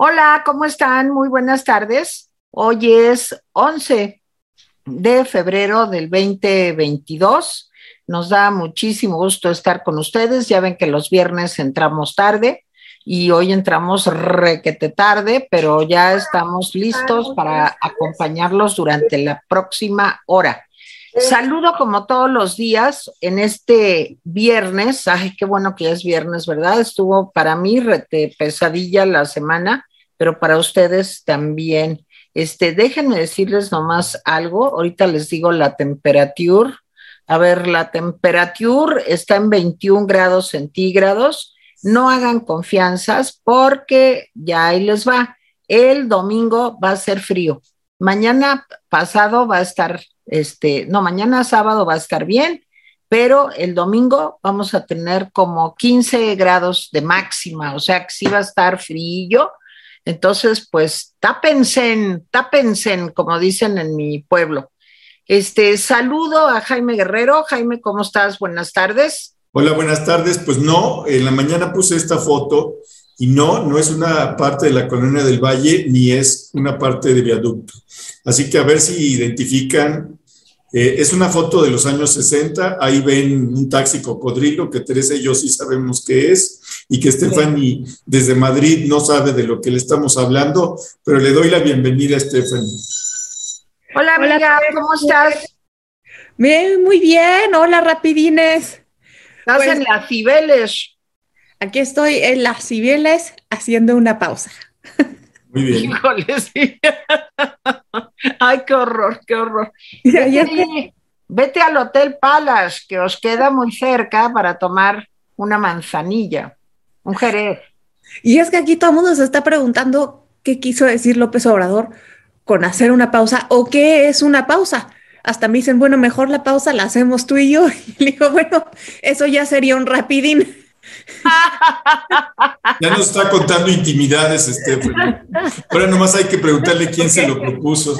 Hola, ¿cómo están? Muy buenas tardes. Hoy es 11 de febrero del 2022. Nos da muchísimo gusto estar con ustedes. Ya ven que los viernes entramos tarde y hoy entramos requete tarde, pero ya estamos listos para acompañarlos durante la próxima hora. Saludo como todos los días en este viernes. Ay, qué bueno que ya es viernes, ¿verdad? Estuvo para mí rete pesadilla la semana, pero para ustedes también. Este, déjenme decirles nomás algo. Ahorita les digo la temperatura. A ver, la temperatura está en 21 grados centígrados. No hagan confianzas porque ya ahí les va. El domingo va a ser frío. Mañana pasado va a estar este, no, mañana sábado va a estar bien, pero el domingo vamos a tener como 15 grados de máxima, o sea que sí va a estar frío. Entonces, pues tápense, tápense, como dicen en mi pueblo. Este, saludo a Jaime Guerrero. Jaime, ¿cómo estás? Buenas tardes. Hola, buenas tardes. Pues no, en la mañana puse esta foto y no, no es una parte de la colonia del Valle ni es una parte de viaducto. Así que a ver si identifican eh, es una foto de los años 60, ahí ven un taxi cocodrilo que Teresa y yo sí sabemos qué es y que Stephanie desde Madrid no sabe de lo que le estamos hablando, pero le doy la bienvenida a Stephanie. Hola amiga, ¿cómo estás? Bien, muy bien, hola rapidines. Estás pues en las Cibeles. Aquí estoy en las Cibeles haciendo una pausa. Muy bien. Híjole, sí. Ay, qué horror, qué horror. Vete, al Hotel Palace, que os queda muy cerca para tomar una manzanilla, un jerez. Y es que aquí todo el mundo se está preguntando qué quiso decir López Obrador con hacer una pausa o qué es una pausa. Hasta me dicen, bueno, mejor la pausa la hacemos tú y yo. Y le digo, bueno, eso ya sería un rapidín. Ya nos está contando intimidades, Stephanie. Ahora nomás hay que preguntarle quién se lo propuso.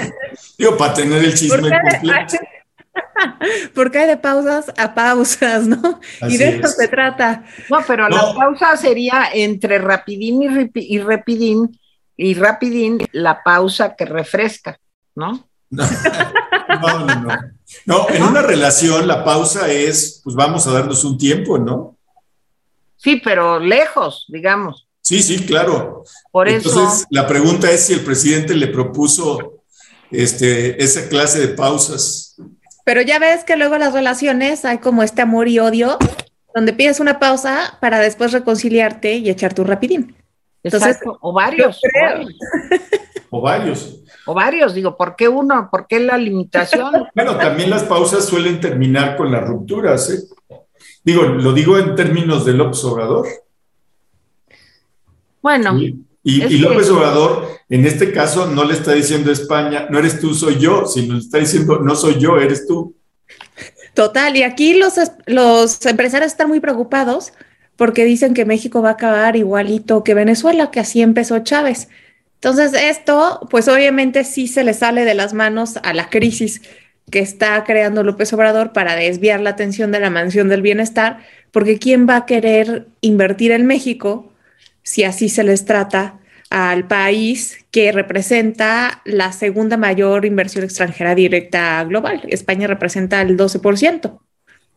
Digo, para tener el chisme completo. Porque hay de pausas a pausas, ¿no? y de eso se trata. No, pero la pausa sería entre rapidín y, y rapidín, y rapidín la pausa que refresca, ¿no? No, no, no. No, en una relación la pausa es, pues vamos a darnos un tiempo, ¿no? Sí, pero lejos, digamos. Sí, sí, claro. Por Entonces, la pregunta es si el presidente le propuso este, esa clase de pausas. Pero ya ves que luego las relaciones hay como este amor y odio, donde pides una pausa para después reconciliarte y echar tu rapidín. Entonces, o varios. O varios. O varios, digo, ¿por qué uno? ¿Por qué la limitación? bueno, también las pausas suelen terminar con las rupturas, ¿eh? Digo, lo digo en términos de López Obrador. Bueno. Y, López Obrador, en este caso, no le está diciendo a España, no eres tú, soy yo, sino le está diciendo, no soy yo, eres tú. Total, y aquí los, los empresarios están muy preocupados porque dicen que México va a acabar igualito que Venezuela, que así empezó Chávez. Entonces, esto, pues obviamente sí se le sale de las manos a la crisis que está creando López Obrador para desviar la atención de la mansión del bienestar, porque ¿quién va a querer invertir en México si así se les trata al país que representa la segunda mayor inversión extranjera directa global? España representa el 12%.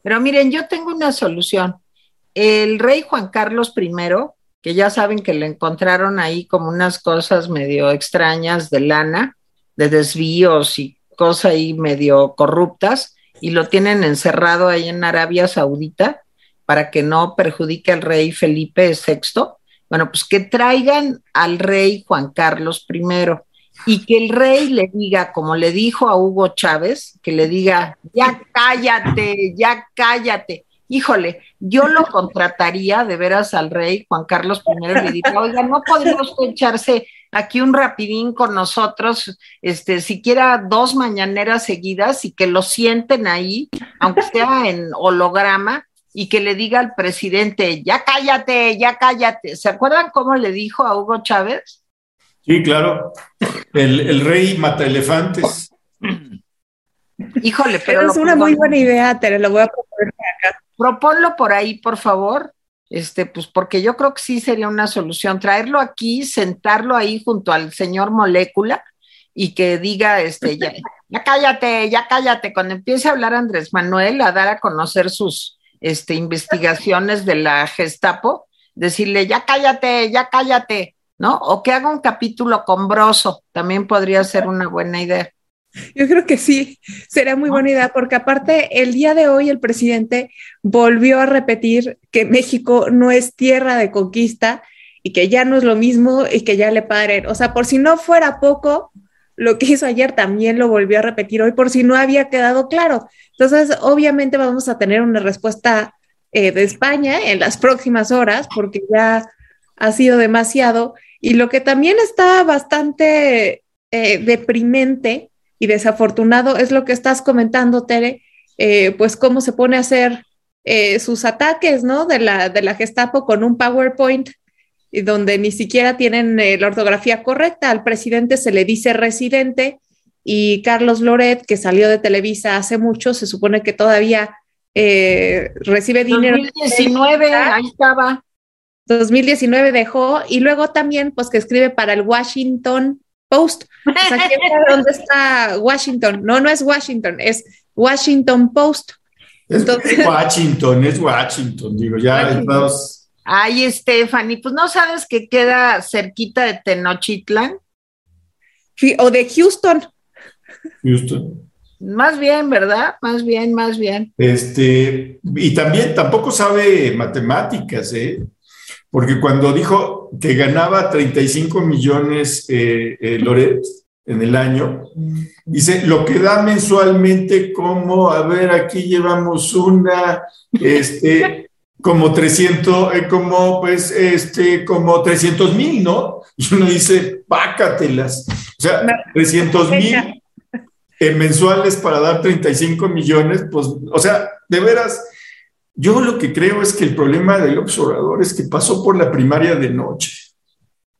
Pero miren, yo tengo una solución. El rey Juan Carlos I, que ya saben que le encontraron ahí como unas cosas medio extrañas de lana, de desvíos y cosas ahí medio corruptas y lo tienen encerrado ahí en Arabia Saudita para que no perjudique al rey Felipe VI. Bueno, pues que traigan al rey Juan Carlos I y que el rey le diga, como le dijo a Hugo Chávez, que le diga, ya cállate, ya cállate. Híjole, yo lo contrataría de veras al rey Juan Carlos I y le diría, oiga, no podríamos echarse aquí un rapidín con nosotros, este, siquiera dos mañaneras seguidas y que lo sienten ahí, aunque sea en holograma, y que le diga al presidente, ya cállate, ya cállate. ¿Se acuerdan cómo le dijo a Hugo Chávez? Sí, claro. El, rey mata elefantes. Híjole, pero. es una muy buena idea, te lo voy a proponer acá. Proponlo por ahí, por favor. Este, pues porque yo creo que sí sería una solución traerlo aquí, sentarlo ahí junto al señor Molécula y que diga, este, ya, ya cállate, ya cállate, cuando empiece a hablar Andrés Manuel, a dar a conocer sus este, investigaciones de la Gestapo, decirle, ya cállate, ya cállate, ¿no? O que haga un capítulo con Broso, también podría ser una buena idea. Yo creo que sí, sería muy buena idea, porque aparte el día de hoy el presidente volvió a repetir que México no es tierra de conquista y que ya no es lo mismo y que ya le paren. O sea, por si no fuera poco, lo que hizo ayer también lo volvió a repetir hoy, por si no había quedado claro. Entonces, obviamente vamos a tener una respuesta eh, de España en las próximas horas, porque ya ha sido demasiado. Y lo que también está bastante eh, deprimente y desafortunado es lo que estás comentando, Tere, eh, pues cómo se pone a hacer eh, sus ataques, ¿no? De la, de la Gestapo con un PowerPoint y donde ni siquiera tienen eh, la ortografía correcta. Al presidente se le dice residente y Carlos Loret, que salió de Televisa hace mucho, se supone que todavía recibe dinero. 2019, ahí estaba. 2019 dejó y luego también pues que escribe para el Washington Post. O sea, dónde está Washington? No, no es Washington, es Washington Post. Es Washington, es Washington, digo, ya estamos. Ay, Stephanie, pues no sabes que queda cerquita de Tenochtitlan. O de Houston. Houston. Más bien, ¿verdad? Más bien, más bien. Este, y también tampoco sabe matemáticas, ¿eh? Porque cuando dijo que ganaba 35 millones eh, eh, Loret en el año, dice, lo que da mensualmente como, a ver, aquí llevamos una, este, como 300, eh, como pues, este, como 300 mil, ¿no? Y uno dice, pácatelas. O sea, 300 mil mensuales para dar 35 millones, pues, o sea, de veras, yo lo que creo es que el problema del observador es que pasó por la primaria de noche.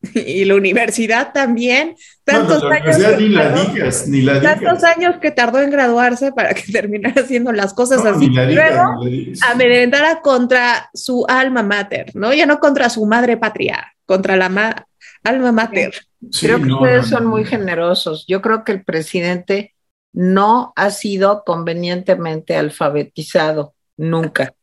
Y la universidad también. Tantos años ni la digas, ni la Tantos años que tardó en graduarse para que terminara haciendo las cosas así. Ni la Luego, a contra su alma mater, ¿no? Ya no contra su madre patria, contra la alma mater. creo que ustedes son muy generosos. Yo creo que el presidente no ha sido convenientemente alfabetizado, nunca.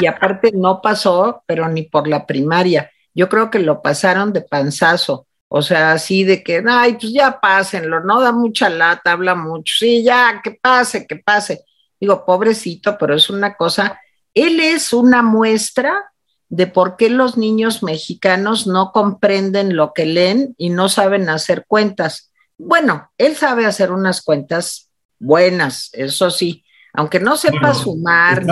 Y aparte no pasó, pero ni por la primaria. Yo creo que lo pasaron de panzazo. O sea, así de que, ay, pues ya pásenlo, no da mucha lata, habla mucho, sí, ya, que pase, que pase. Digo, pobrecito, pero es una cosa, él es una muestra de por qué los niños mexicanos no comprenden lo que leen y no saben hacer cuentas. Bueno, él sabe hacer unas cuentas buenas, eso sí, aunque no sepa sumar.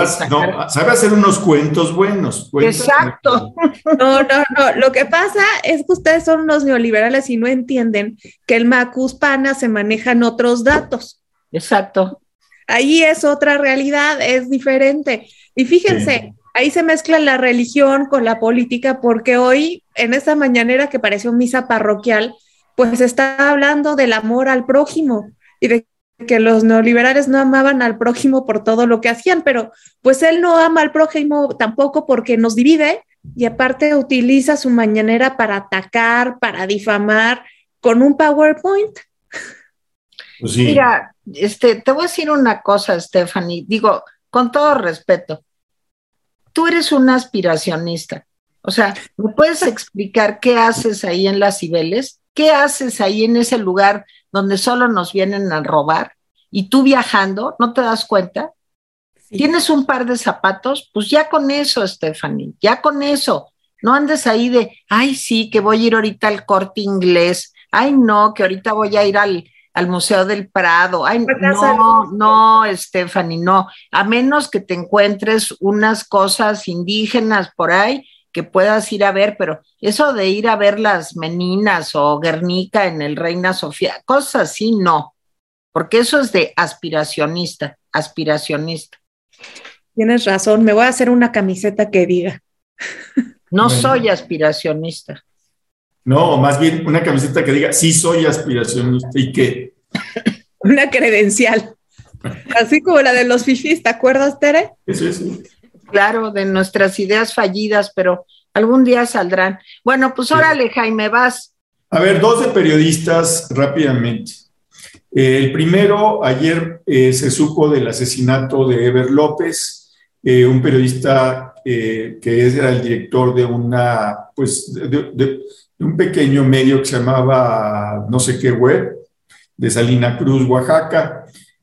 sabe hacer unos cuentos buenos. Exacto. No, no, no. Lo que pasa es que ustedes son unos neoliberales y no entienden que el Macuspana se manejan otros datos. Exacto. Ahí es otra realidad, es diferente. Y fíjense, ahí se mezcla la religión con la política, porque hoy, en esta mañanera que pareció misa parroquial, pues está hablando del amor al prójimo y de que los neoliberales no amaban al prójimo por todo lo que hacían, pero pues él no ama al prójimo tampoco porque nos divide y aparte utiliza su mañanera para atacar, para difamar con un PowerPoint. Pues Mira, este, te voy a decir una cosa, Stephanie, digo, con todo respeto, tú eres una aspiracionista. O sea, ¿me puedes explicar qué haces ahí en las Cibeles? ¿Qué haces ahí en ese lugar donde solo nos vienen a robar? Y tú viajando, ¿no te das cuenta? Tienes un par de zapatos, pues ya con eso, Stephanie, ya con eso. No andes ahí de, ay, sí, que voy a ir ahorita al corte inglés. Ay, no, que ahorita voy a ir al, al Museo del Prado. Ay, no, no, Stephanie, no. A menos que te encuentres unas cosas indígenas por ahí, que puedas ir a ver, pero eso de ir a ver las meninas o Guernica en el Reina Sofía, cosas así, no, porque eso es de aspiracionista, aspiracionista. Tienes razón, me voy a hacer una camiseta que diga. No soy aspiracionista. No, más bien una camiseta que diga, sí soy aspiracionista y qué. una credencial. Así como la de los fifis, ¿te acuerdas, Tere? Sí, sí. Claro, de nuestras ideas fallidas, pero algún día saldrán. Bueno, pues órale, Jaime, vas. A ver, dos de periodistas rápidamente. Eh, el primero, ayer eh, se supo del asesinato de Ever López, eh, un periodista que era el director de una, pues, de, un pequeño medio que se llamaba no sé qué web, de Salina Cruz, Oaxaca.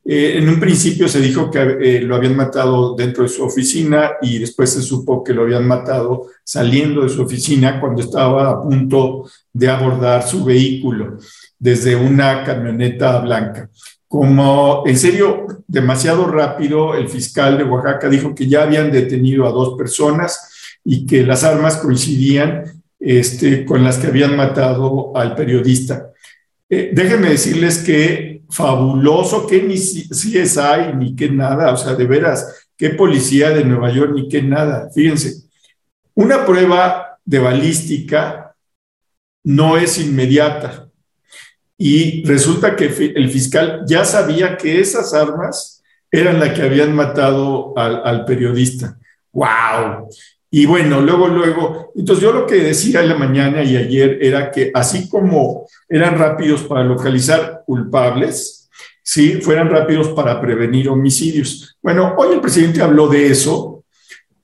En un principio se dijo que lo habían matado dentro de su oficina y después se supo que lo habían matado saliendo de su oficina cuando estaba a punto de abordar su vehículo desde una camioneta blanca. Como en serio, demasiado rápido, el fiscal de Oaxaca dijo que ya habían detenido a dos personas y que las armas coincidían este, con las que habían matado al periodista. Eh, déjenme decirles que fabuloso, que ni CSI ni que nada, o sea, de veras, qué policía de Nueva York ni qué nada. Fíjense, una prueba de balística no es inmediata y resulta que el fiscal ya sabía que esas armas eran las que habían matado al, periodista. ¡Wow! Y bueno, luego, luego, entonces yo lo que decía en la mañana y ayer era que así como eran rápidos para localizar culpables, sí, fueran rápidos para prevenir homicidios. Bueno, hoy el presidente habló de eso.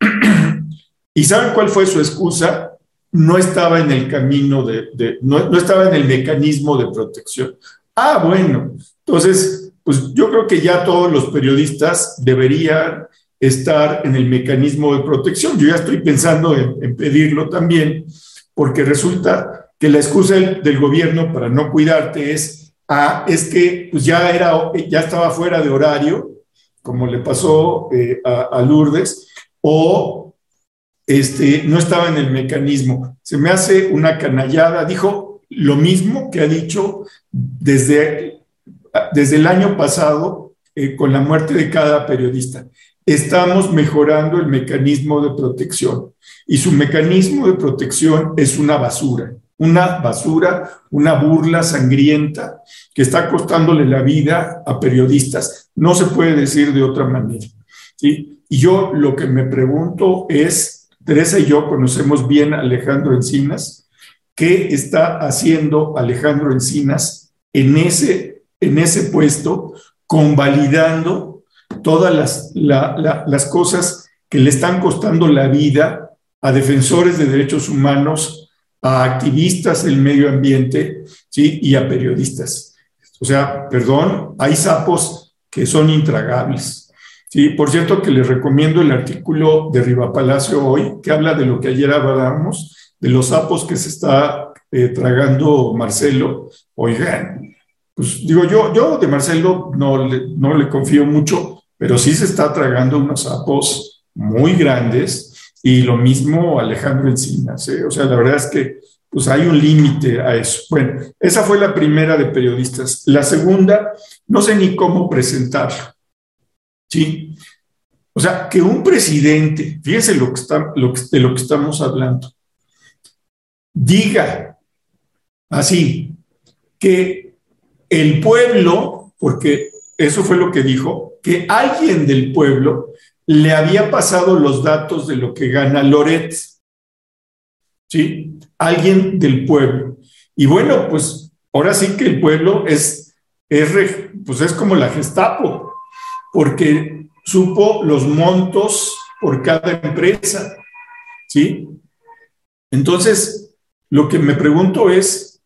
¿Y saben cuál fue su excusa? no estaba en el camino de, no, estaba en el mecanismo de protección. Ah, bueno, entonces, pues yo creo que ya todos los periodistas deberían estar en el mecanismo de protección. Yo ya estoy pensando en, pedirlo también, porque resulta que la excusa del, gobierno para no cuidarte es, ah, es que pues ya, era, ya estaba fuera de horario, como le pasó eh, a, Lourdes, o este, no estaba en el mecanismo. Se me hace una canallada. Dijo lo mismo que ha dicho desde, desde el año pasado eh, con la muerte de cada periodista. Estamos mejorando el mecanismo de protección y su mecanismo de protección es una basura, una basura, una burla sangrienta que está costándole la vida a periodistas. No se puede decir de otra manera. ¿sí? Y yo lo que me pregunto es Teresa y yo conocemos bien a Alejandro Encinas. ¿Qué está haciendo Alejandro Encinas en ese, en ese puesto, convalidando todas las, las cosas que le están costando la vida a defensores de derechos humanos, a activistas del medio ambiente ¿sí? y a periodistas? O sea, perdón, hay sapos que son intragables. Sí, por cierto que les recomiendo el artículo de Riva Palacio hoy, que habla de lo que ayer hablábamos, de los sapos que se está eh, tragando Marcelo. Oigan, pues digo yo, yo de Marcelo no no le confío mucho, pero sí se está tragando unos sapos muy grandes y lo mismo Alejandro Encinas. ¿eh? O sea, la verdad es que pues hay un límite a eso. Bueno, esa fue la primera de periodistas. La segunda, no sé ni cómo presentarla. ¿sí? O sea, que un presidente, fíjense lo que está, lo de lo que estamos hablando, diga así, que el pueblo, porque eso fue lo que dijo, que alguien del pueblo le había pasado los datos de lo que gana Loret. ¿Sí? Alguien del pueblo. Y bueno, pues ahora sí que el pueblo es, es, pues es como la Gestapo porque supo los montos por cada empresa, ¿sí? Entonces, lo que me pregunto es,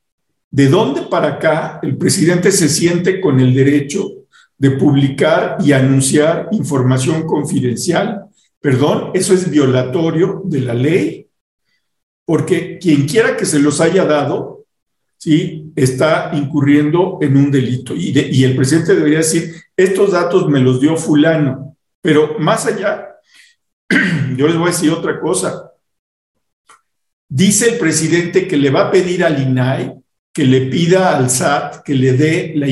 ¿de dónde para acá el presidente se siente con el derecho de publicar y anunciar información confidencial? Perdón, eso es violatorio de la ley, porque quien quiera que se los haya dado, ¿sí? está incurriendo en un delito. Y, el presidente debería decir, estos datos me los dio fulano, pero más allá, yo les voy a decir otra cosa. Dice el presidente que le va a pedir al INAI que le pida al SAT que le dé la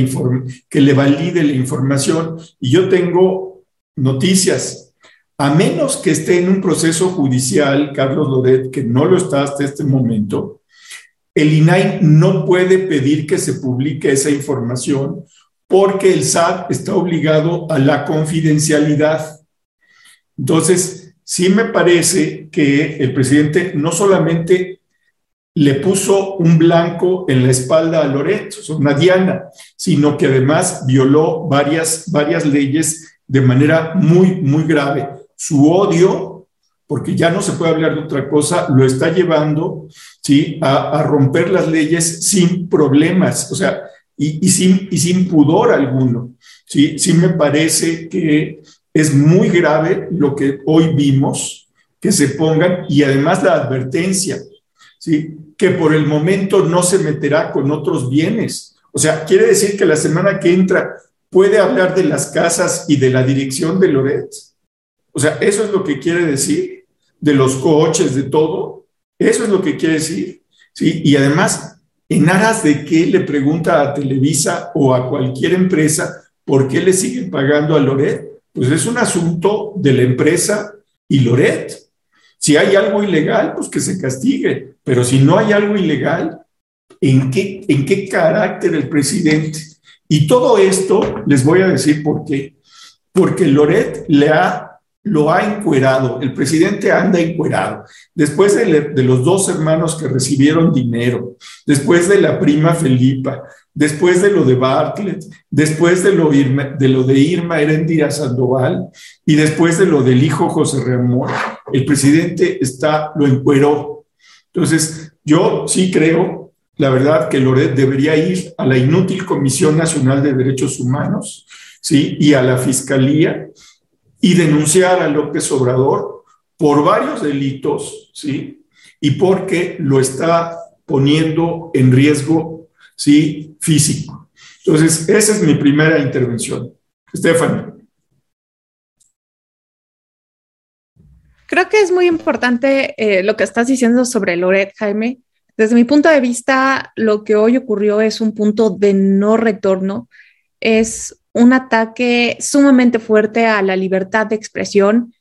que le valide la información. Y yo tengo noticias. A menos que esté en un proceso judicial, Carlos Loret, que no lo está hasta este momento, el INAI no puede pedir que se publique esa información porque el SAT está obligado a la confidencialidad. Entonces, sí me parece que el presidente no solamente le puso un blanco en la espalda a Loret, una diana, sino que además violó varias, varias leyes de manera muy, muy grave. Su odio, porque ya no se puede hablar de otra cosa, lo está llevando ¿sí? a, romper las leyes sin problemas, o sea, y, sin, y sin pudor alguno. ¿sí? sí me parece que es muy grave lo que hoy vimos, que se pongan, y además la advertencia, ¿sí? que por el momento no se meterá con otros bienes. O sea, quiere decir que la semana que entra puede hablar de las casas y de la dirección de Loret. O sea, eso es lo que quiere decir, de los coches, de todo. Eso es lo que quiere decir. ¿sí? Y además, en aras de qué le pregunta a Televisa o a cualquier empresa por qué le siguen pagando a Loret, pues es un asunto de la empresa y Loret. Si hay algo ilegal, pues que se castigue, pero si no hay algo ilegal, ¿en qué, en qué carácter el presidente? Y todo esto les voy a decir por qué. Porque Loret le ha lo ha encuerado, el presidente anda encuerado. Después de, de, los dos hermanos que recibieron dinero, después de la prima Felipa, después de lo de Bartlett, después de lo, de, lo de Irma Erendira Sandoval y después de lo del hijo José Ramón, el presidente está, lo encueró. Entonces, yo sí creo, la verdad, que Loret debería ir a la inútil Comisión Nacional de Derechos Humanos, ¿sí? Y a la Fiscalía y denunciar a López Obrador por varios delitos, ¿sí? Y porque lo está poniendo en riesgo ¿sí? físico. Entonces, esa es mi primera intervención. Stephanie. Creo que es muy importante eh, lo que estás diciendo sobre Loret, Jaime. Desde mi punto de vista, lo que hoy ocurrió es un punto de no retorno. Es un ataque sumamente fuerte a la libertad de expresión.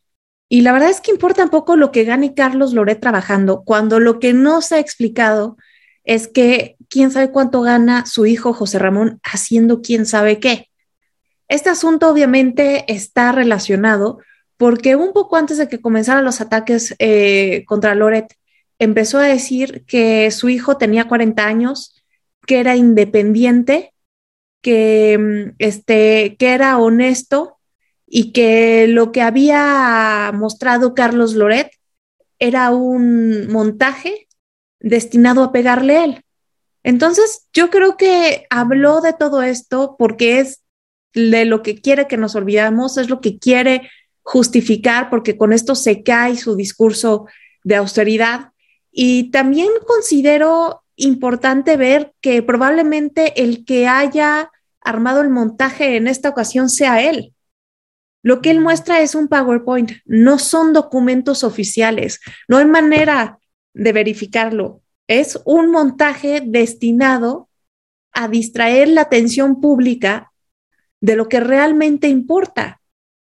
Y la verdad es que importa un poco lo que gane Carlos Loret trabajando, cuando lo que no se ha explicado es que quién sabe cuánto gana su hijo José Ramón haciendo quién sabe qué. Este asunto obviamente está relacionado porque un poco antes de que comenzaran los ataques eh, contra Loret, empezó a decir que su hijo tenía 40 años, que era independiente, que, mm, este, que era honesto y que lo que había mostrado Carlos Loret era un montaje destinado a pegarle a él. Entonces, yo creo que habló de todo esto porque es de lo que quiere que nos olvidamos, es lo que quiere justificar, porque con esto se cae su discurso de austeridad. Y también considero importante ver que probablemente el que haya armado el montaje en esta ocasión sea él. Lo que él muestra es un PowerPoint, no son documentos oficiales, no hay manera de verificarlo es un montaje destinado a distraer la atención pública de lo que realmente importa.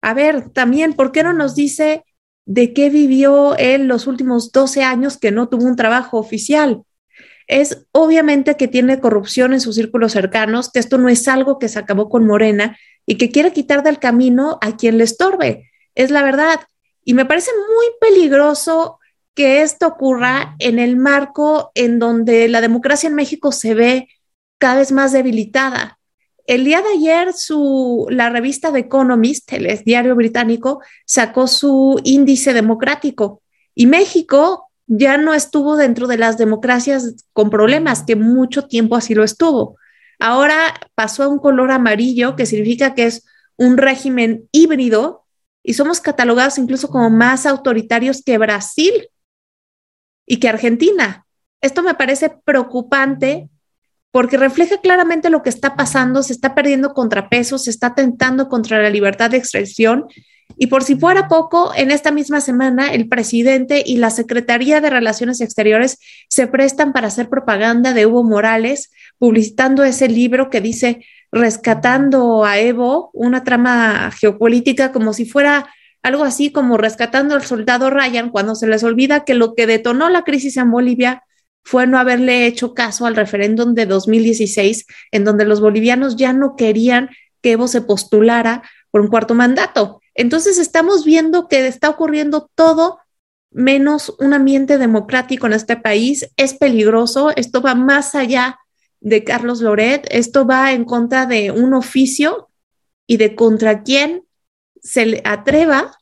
A ver, también, ¿por qué no nos dice de qué vivió él los últimos 12 años que no tuvo un trabajo oficial? Es obviamente que tiene corrupción en sus círculos cercanos, que esto no es algo que se acabó con Morena y que quiere quitar del camino a quien le estorbe. Es la verdad. Y me parece muy peligroso que esto ocurra en el marco en donde la democracia en México se ve cada vez más debilitada. El día de ayer, su, la revista The Economist, el diario británico, sacó su índice democrático y México ya no estuvo dentro de las democracias con problemas, que mucho tiempo así lo estuvo. Ahora pasó a un color amarillo, que significa que es un régimen híbrido y somos catalogados incluso como más autoritarios que Brasil, y que Argentina. Esto me parece preocupante porque refleja claramente lo que está pasando, se está perdiendo contrapesos, se está atentando contra la libertad de expresión. Y por si fuera poco, en esta misma semana el presidente y la Secretaría de Relaciones Exteriores se prestan para hacer propaganda de Evo Morales, publicitando ese libro que dice Rescatando a Evo, una trama geopolítica como si fuera algo así como rescatando al soldado Ryan cuando se les olvida que lo que detonó la crisis en Bolivia fue no haberle hecho caso al referéndum de 2016, en donde los bolivianos ya no querían que Evo se postulara por un cuarto mandato. Entonces estamos viendo que está ocurriendo todo menos un ambiente democrático en este país. Es peligroso, esto va más allá de Carlos Loret, esto va en contra de un oficio y de contra quien se le atreva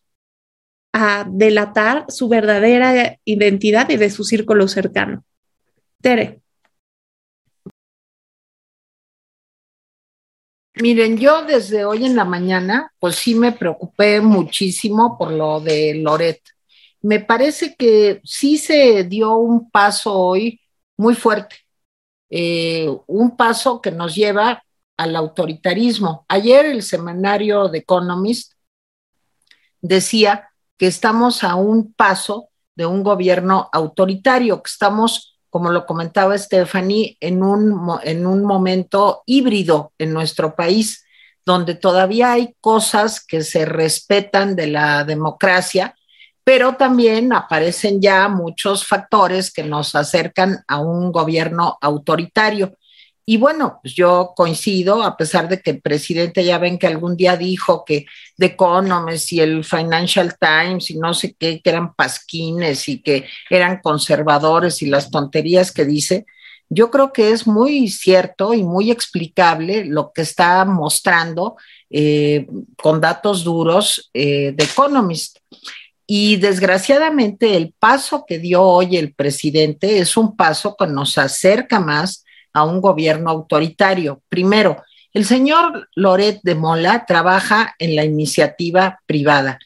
a delatar su verdadera identidad y de su círculo cercano. Tere. Miren, yo desde hoy en la mañana, pues sí me preocupé muchísimo por lo de Loret. Me parece que sí se dio un paso hoy muy fuerte, eh, un paso que nos lleva al autoritarismo. Ayer el semanario The Economist decía que estamos a un paso de un gobierno autoritario, que estamos, como lo comentaba Stephanie, en un, en un momento híbrido en nuestro país, donde todavía hay cosas que se respetan de la democracia, pero también aparecen ya muchos factores que nos acercan a un gobierno autoritario. Y bueno, pues yo coincido, a pesar de que el presidente ya ven que algún día dijo que The Economist y el Financial Times y no sé qué, que eran pasquines y que eran conservadores y las tonterías que dice, yo creo que es muy cierto y muy explicable lo que está mostrando eh, con datos duros eh, The Economist. Y desgraciadamente el paso que dio hoy el presidente es un paso que nos acerca más a un gobierno autoritario. Primero, el señor Loret de Mola trabaja en la iniciativa privada.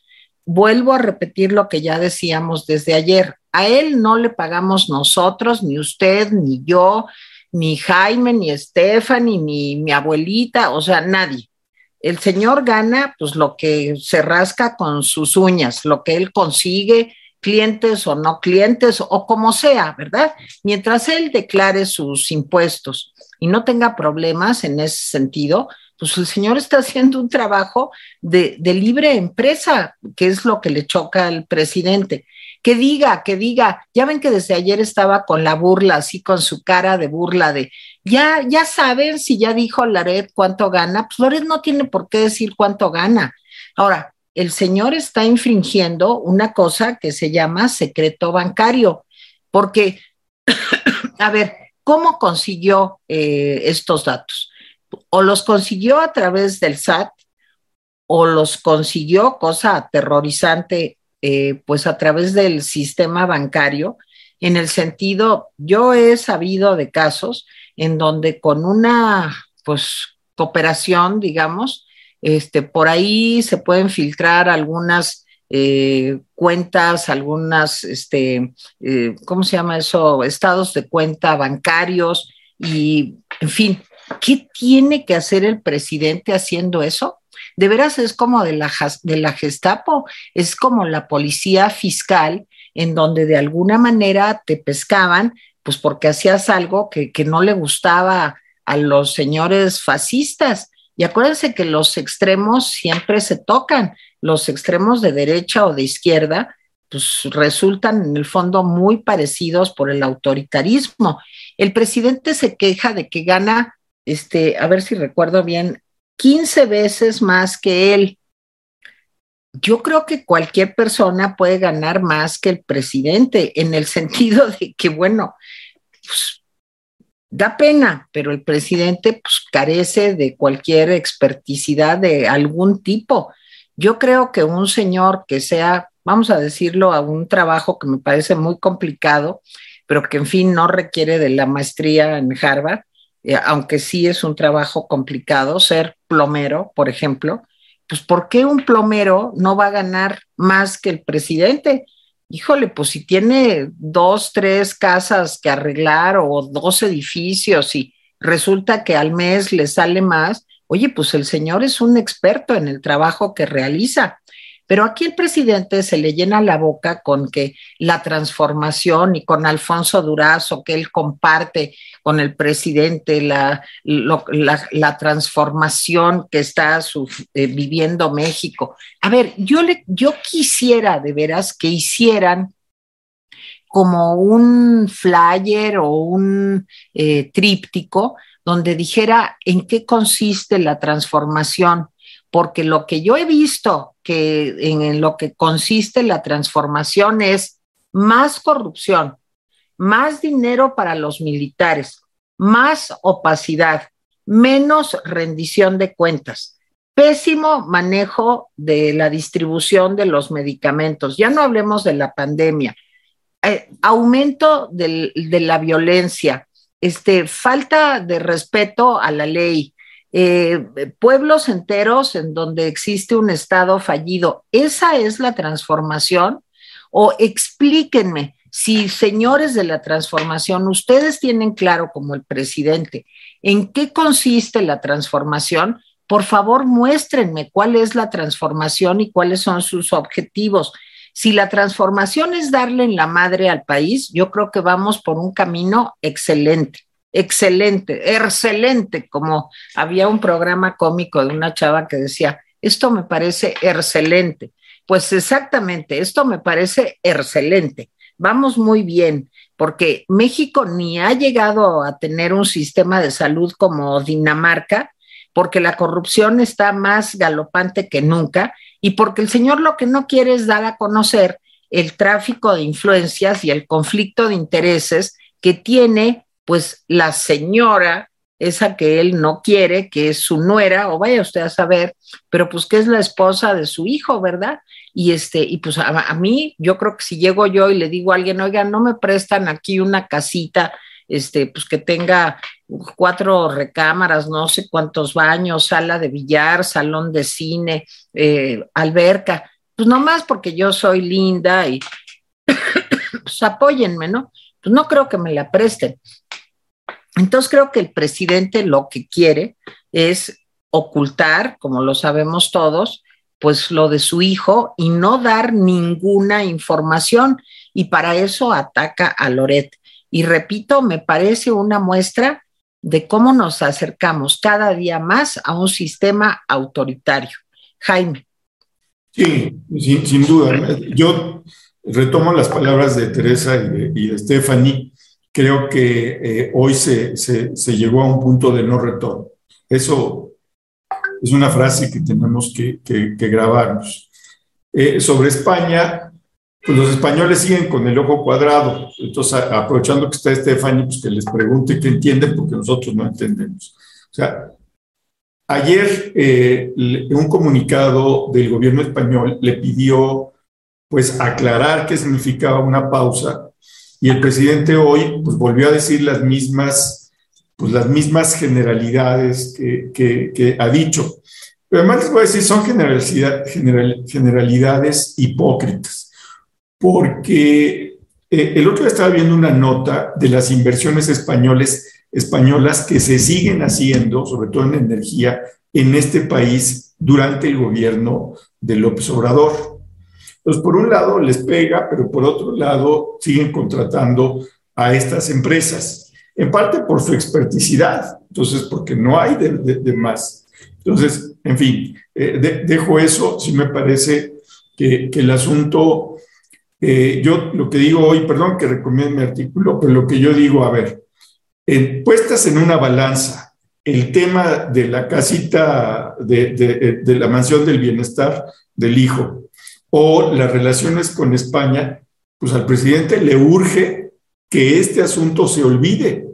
Vuelvo a repetir lo que ya decíamos desde ayer. A él no le pagamos nosotros, ni usted, ni yo, ni Jaime, ni Stephanie, ni mi abuelita, o sea, nadie el señor gana pues lo que se rasca con sus uñas, lo que él consigue, clientes o no clientes o como sea, ¿verdad? Mientras él declare sus impuestos y no tenga problemas en ese sentido, pues el señor está haciendo un trabajo de, libre empresa, que es lo que le choca al presidente que diga, que diga, ya ven que desde ayer estaba con la burla, así con su cara de burla de, ya, ya saben si ya dijo Laret cuánto gana, pues Loret no tiene por qué decir cuánto gana. Ahora, el señor está infringiendo una cosa que se llama secreto bancario, porque, a ver, ¿cómo consiguió eh, estos datos? O los consiguió a través del SAT, o los consiguió, cosa aterrorizante, eh, pues a través del sistema bancario, en el sentido, yo he sabido de casos en donde con una, pues, cooperación, digamos, este, por ahí se pueden filtrar algunas eh, cuentas, algunas, este, eh, ¿cómo se llama eso? Estados de cuenta bancarios y, en fin, ¿qué tiene que hacer el presidente haciendo eso? de veras es como de la, de la Gestapo, es como la policía fiscal en donde de alguna manera te pescaban, pues porque hacías algo que, que no le gustaba a los señores fascistas. Y acuérdense que los extremos siempre se tocan, los extremos de derecha o de izquierda, pues resultan en el fondo muy parecidos por el autoritarismo. El presidente se queja de que gana, este, a ver si recuerdo bien, 15 veces más que él. Yo creo que cualquier persona puede ganar más que el presidente en el sentido de que, bueno, pues, da pena, pero el presidente pues, carece de cualquier experticidad de algún tipo. Yo creo que un señor que sea, vamos a decirlo, a un trabajo que me parece muy complicado, pero que en fin no requiere de la maestría en Harvard, eh, aunque sí es un trabajo complicado, ser plomero, por ejemplo, pues ¿por qué un plomero no va a ganar más que el presidente? Híjole, pues si tiene dos, tres casas que arreglar o dos edificios y resulta que al mes le sale más, oye, pues el señor es un experto en el trabajo que realiza. Pero aquí el presidente se le llena la boca con que la transformación y con Alfonso Durazo, que él comparte con el presidente, la, la, transformación que está eh, viviendo México. A ver, yo, le, yo quisiera de veras que hicieran como un flyer o un eh, tríptico donde dijera en qué consiste la transformación porque lo que yo he visto que en lo que consiste la transformación es más corrupción, más dinero para los militares, más opacidad, menos rendición de cuentas, pésimo manejo de la distribución de los medicamentos. Ya no hablemos de la pandemia, eh, aumento de la violencia, este, falta de respeto a la ley, eh, pueblos enteros en donde existe un Estado fallido. ¿Esa es la transformación? O explíquenme si, señores de la transformación, ustedes tienen claro como el presidente en qué consiste la transformación, por favor muéstrenme cuál es la transformación y cuáles son sus objetivos. Si la transformación es darle en la madre al país, yo creo que vamos por un camino excelente, excelente, excelente, como había un programa cómico de una chava que decía, esto me parece excelente. Pues exactamente, esto me parece excelente vamos muy bien, porque México ni ha llegado a tener un sistema de salud como Dinamarca, porque la corrupción está más galopante que nunca y porque el señor lo que no quiere es dar a conocer el tráfico de influencias y el conflicto de intereses que tiene pues la señora esa que él no quiere, que es su nuera, o vaya usted a saber, pero pues que es la esposa de su hijo, ¿verdad? Y este, y pues a, mí, yo creo que si llego yo y le digo a alguien, oiga, no me prestan aquí una casita, este, pues que tenga cuatro recámaras, no sé cuántos baños, sala de billar, salón de cine, eh, alberca, pues nomás porque yo soy linda y pues apóyenme, ¿no? Pues no creo que me la presten. Entonces creo que el presidente lo que quiere es ocultar, como lo sabemos todos, pues lo de su hijo y no dar ninguna información. Y para eso ataca a Loret. Y repito, me parece una muestra de cómo nos acercamos cada día más a un sistema autoritario. Jaime. Sí, sin, duda. Yo retomo las palabras de Teresa y de, y de Stephanie creo que eh, hoy se, llegó a un punto de no retorno. Eso es una frase que tenemos que, que, grabarnos. Eh, sobre España, pues los españoles siguen con el ojo cuadrado. Entonces, aprovechando que está Estefani, pues que les pregunte qué entienden, porque nosotros no entendemos. O sea, ayer eh, un comunicado del gobierno español le pidió pues aclarar qué significaba una pausa y el presidente hoy pues, volvió a decir las mismas, pues, las mismas generalidades que, que, ha dicho. Pero además les voy a decir, son generalidad, general, generalidades hipócritas, porque eh, el otro día estaba viendo una nota de las inversiones españoles, españolas que se siguen haciendo, sobre todo en energía, en este país durante el gobierno de López Obrador. Entonces, por un lado les pega, pero por otro lado siguen contratando a estas empresas, en parte por su experticidad, entonces, porque no hay de, más. Entonces, en fin, eh, dejo eso, si me parece que, el asunto, eh, yo lo que digo hoy, perdón que recomiendo mi artículo, pero lo que yo digo, a ver, puestas en una balanza, el tema de la casita, de, de la mansión del bienestar del hijo, o las relaciones con España, pues al presidente le urge que este asunto se olvide.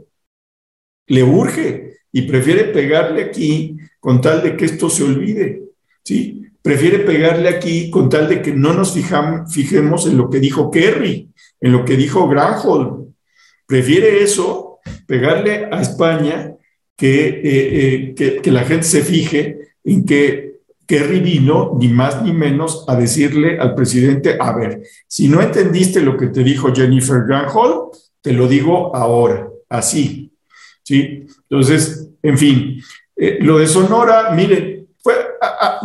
Le urge y prefiere pegarle aquí con tal de que esto se olvide. ¿sí? Prefiere pegarle aquí con tal de que no nos fijemos en lo que dijo Kerry, en lo que dijo Granholm. Prefiere eso, pegarle a España, que, eh, eh, que la gente se fije en que Kerry vino ni más ni menos a decirle al presidente, a ver, si no entendiste lo que te dijo Jennifer Granholm, te lo digo ahora, así. ¿Sí? Entonces, en fin, eh, lo de Sonora, miren,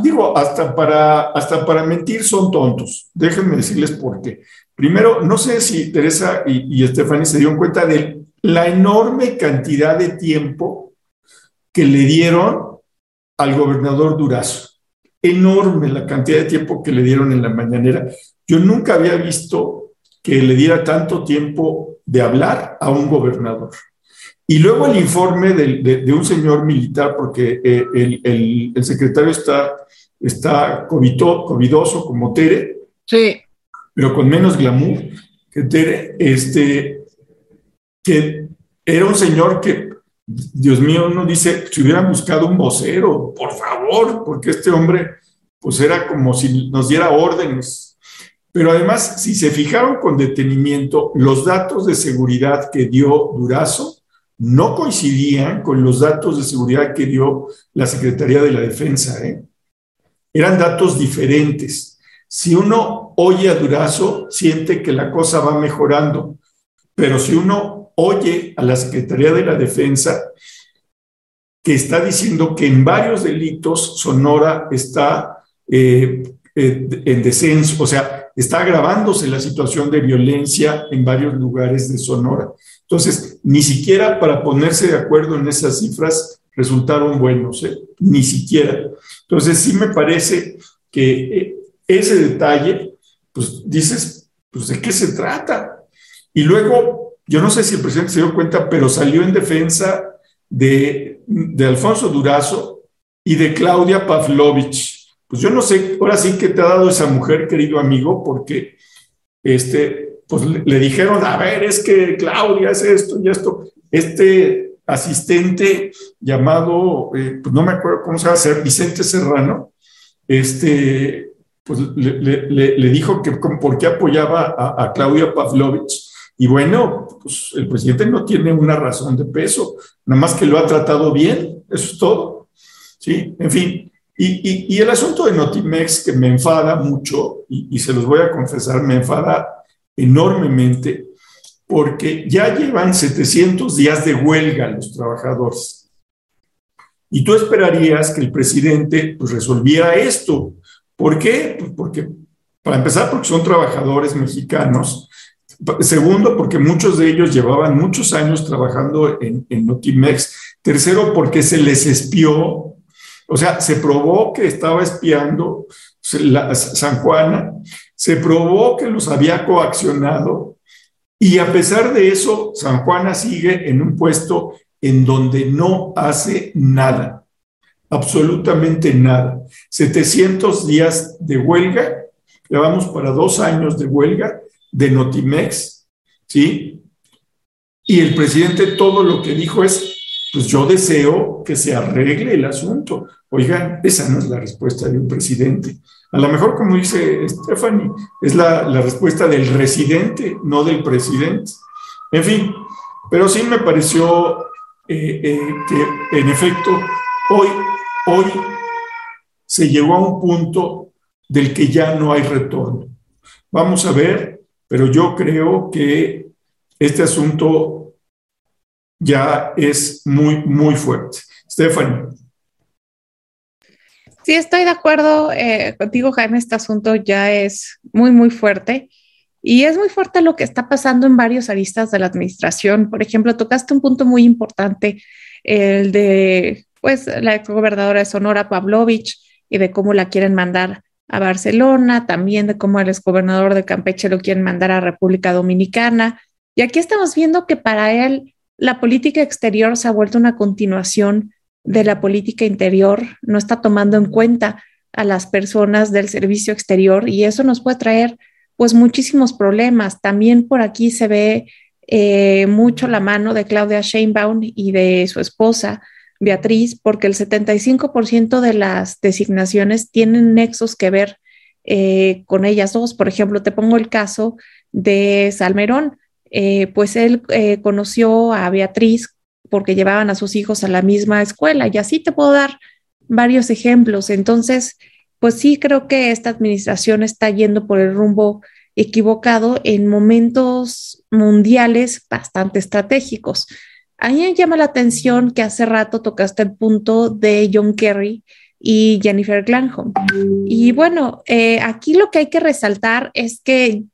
digo, hasta para, hasta para mentir son tontos. Déjenme decirles por qué. Primero, no sé si Teresa y, y se dieron cuenta de la enorme cantidad de tiempo que le dieron al gobernador Durazo enorme la cantidad de tiempo que le dieron en la mañanera. Yo nunca había visto que le diera tanto tiempo de hablar a un gobernador. Y luego el informe de, un señor militar, porque eh, el, secretario está, está covidoso como Tere, sí. pero con menos glamour que Tere, este, que era un señor que, Dios mío, uno dice, si hubieran buscado un vocero, por favor, porque este hombre, pues era como si nos diera órdenes. Pero además, si se fijaron con detenimiento, los datos de seguridad que dio Durazo no coincidían con los datos de seguridad que dio la Secretaría de la Defensa. ¿eh? Eran datos diferentes. Si uno oye a Durazo, siente que la cosa va mejorando, pero si uno oye a la Secretaría de la Defensa, que está diciendo que en varios delitos Sonora está eh, eh, en descenso, o sea, está agravándose la situación de violencia en varios lugares de Sonora. Entonces, ni siquiera para ponerse de acuerdo en esas cifras resultaron buenos, ¿eh? ni siquiera. Entonces, sí me parece que eh, ese detalle, pues dices, pues de qué se trata. Y luego, yo no sé si el presidente se dio cuenta, pero salió en defensa de, de Alfonso Durazo y de Claudia Pavlovich. Pues yo no sé, ahora sí que te ha dado esa mujer, querido amigo, porque este, pues le, dijeron, a ver, es que Claudia es esto y esto. Este asistente llamado, eh, pues no me acuerdo cómo se va a hacer, Vicente Serrano, este, pues le, dijo que por qué apoyaba a, Claudia Pavlovich. Y bueno, pues el presidente no tiene una razón de peso, nada más que lo ha tratado bien, eso es todo. Sí, en fin. Y, el asunto de Notimex que me enfada mucho, y, y se los voy a confesar, me enfada enormemente porque ya llevan 700 días de huelga los trabajadores. Y tú esperarías que el presidente pues, resolviera esto. ¿Por qué? Pues porque, para empezar, porque son trabajadores mexicanos. Segundo, porque muchos de ellos llevaban muchos años trabajando en, en Notimex. Tercero, porque se les espió. O sea, se probó que estaba espiando San Juana se probó que los había coaccionado y a pesar de eso, San Juana sigue en un puesto en donde no hace nada, absolutamente nada. 700 días de huelga, llevamos para dos años de huelga de Notimex, ¿sí? Y el presidente todo lo que dijo es, pues yo deseo que se arregle el asunto. Oigan, esa no es la respuesta de un presidente. A lo mejor, como dice Stephanie, es la, respuesta del residente, no del presidente. En fin, pero sí me pareció eh, eh, que en efecto hoy, hoy se llegó a un punto del que ya no hay retorno. Vamos a ver, pero yo creo que este asunto ya es muy, muy fuerte. Stephanie. Sí, estoy de acuerdo eh, contigo, Jaime. Este asunto ya es muy, muy fuerte. Y es muy fuerte lo que está pasando en varios aristas de la administración. Por ejemplo, tocaste un punto muy importante, el de pues, la gobernadora de Sonora, Pavlovich, y de cómo la quieren mandar a Barcelona, también de cómo el exgobernador de Campeche lo quieren mandar a República Dominicana. Y aquí estamos viendo que para él la política exterior se ha vuelto una continuación de la política interior, no está tomando en cuenta a las personas del servicio exterior y eso nos puede traer pues muchísimos problemas. También por aquí se ve eh, mucho la mano de Claudia Sheinbaum y de su esposa Beatriz, porque el 75% de las designaciones tienen nexos que ver eh, con ellas dos. Por ejemplo, te pongo el caso de Salmerón. Eh, pues él conoció a Beatriz porque llevaban a sus hijos a la misma escuela. Y así te puedo dar varios ejemplos. Entonces, pues sí creo que esta administración está yendo por el rumbo equivocado en momentos mundiales bastante estratégicos. A mí me llama la atención que hace rato tocaste el punto de John Kerry y Jennifer Glanham. Y bueno, eh, aquí lo que hay que resaltar es que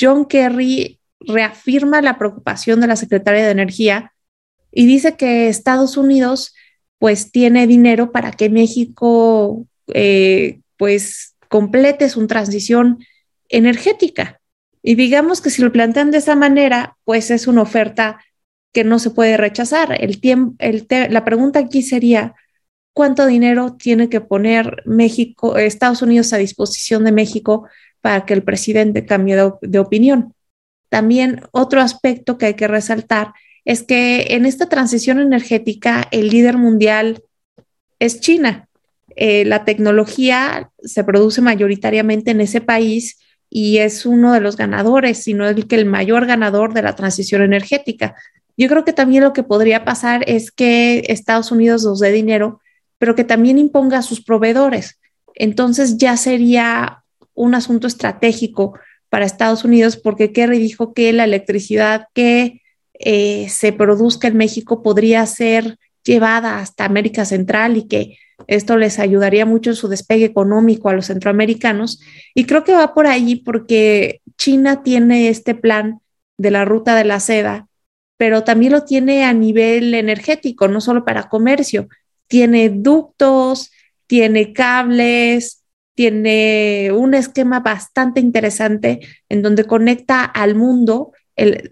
John Kerry reafirma la preocupación de la Secretaria de Energía y dice que Estados Unidos pues tiene dinero para que México eh, pues complete su transición energética. Y digamos que si lo plantean de esa manera, pues es una oferta que no se puede rechazar. La pregunta aquí sería, ¿cuánto dinero tiene que poner México, Estados Unidos a disposición de México para que el presidente cambie de opinión? También otro aspecto que hay que resaltar es que en esta transición energética el líder mundial es China. Eh, la tecnología se produce mayoritariamente en ese país y es uno de los ganadores, sino el que el mayor ganador de la transición energética. Yo creo que también lo que podría pasar es que Estados Unidos nos dé dinero, pero que también imponga a sus proveedores. Entonces ya sería un asunto estratégico para Estados Unidos porque Kerry dijo que la electricidad que eh, se produzca en México podría ser llevada hasta América Central y que esto les ayudaría mucho en su despegue económico a los centroamericanos. Y creo que va por ahí porque China tiene este plan de la ruta de la seda, pero también lo tiene a nivel energético, no solo para comercio. Tiene ductos, tiene cables, tiene un esquema bastante interesante en donde conecta al mundo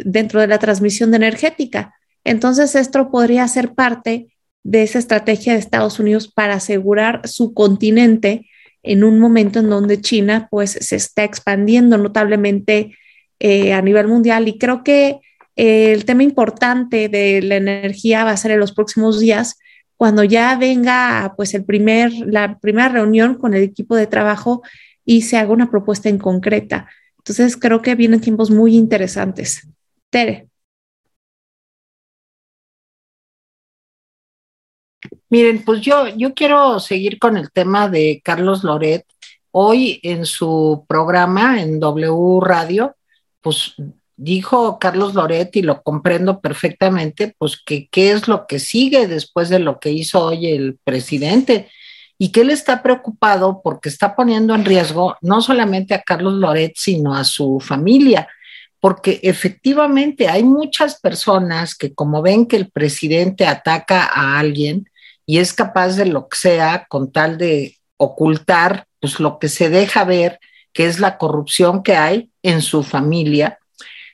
dentro de la transmisión de energética. Entonces, esto podría ser parte de esa estrategia de Estados Unidos para asegurar su continente en un momento en donde China pues se está expandiendo notablemente eh, a nivel mundial y creo que el tema importante de la energía va a ser en los próximos días cuando ya venga pues el primer la primera reunión con el equipo de trabajo y se haga una propuesta en concreta entonces creo que vienen tiempos muy interesantes. Tere. Miren, pues yo, yo quiero seguir con el tema de Carlos Loret. Hoy en su programa en W Radio, pues dijo Carlos Loret y lo comprendo perfectamente, pues que qué es lo que sigue después de lo que hizo hoy el presidente y que él está preocupado porque está poniendo en riesgo no solamente a Carlos Loret, sino a su familia, porque efectivamente hay muchas personas que como ven que el presidente ataca a alguien y es capaz de lo que sea con tal de ocultar pues lo que se deja ver, que es la corrupción que hay en su familia,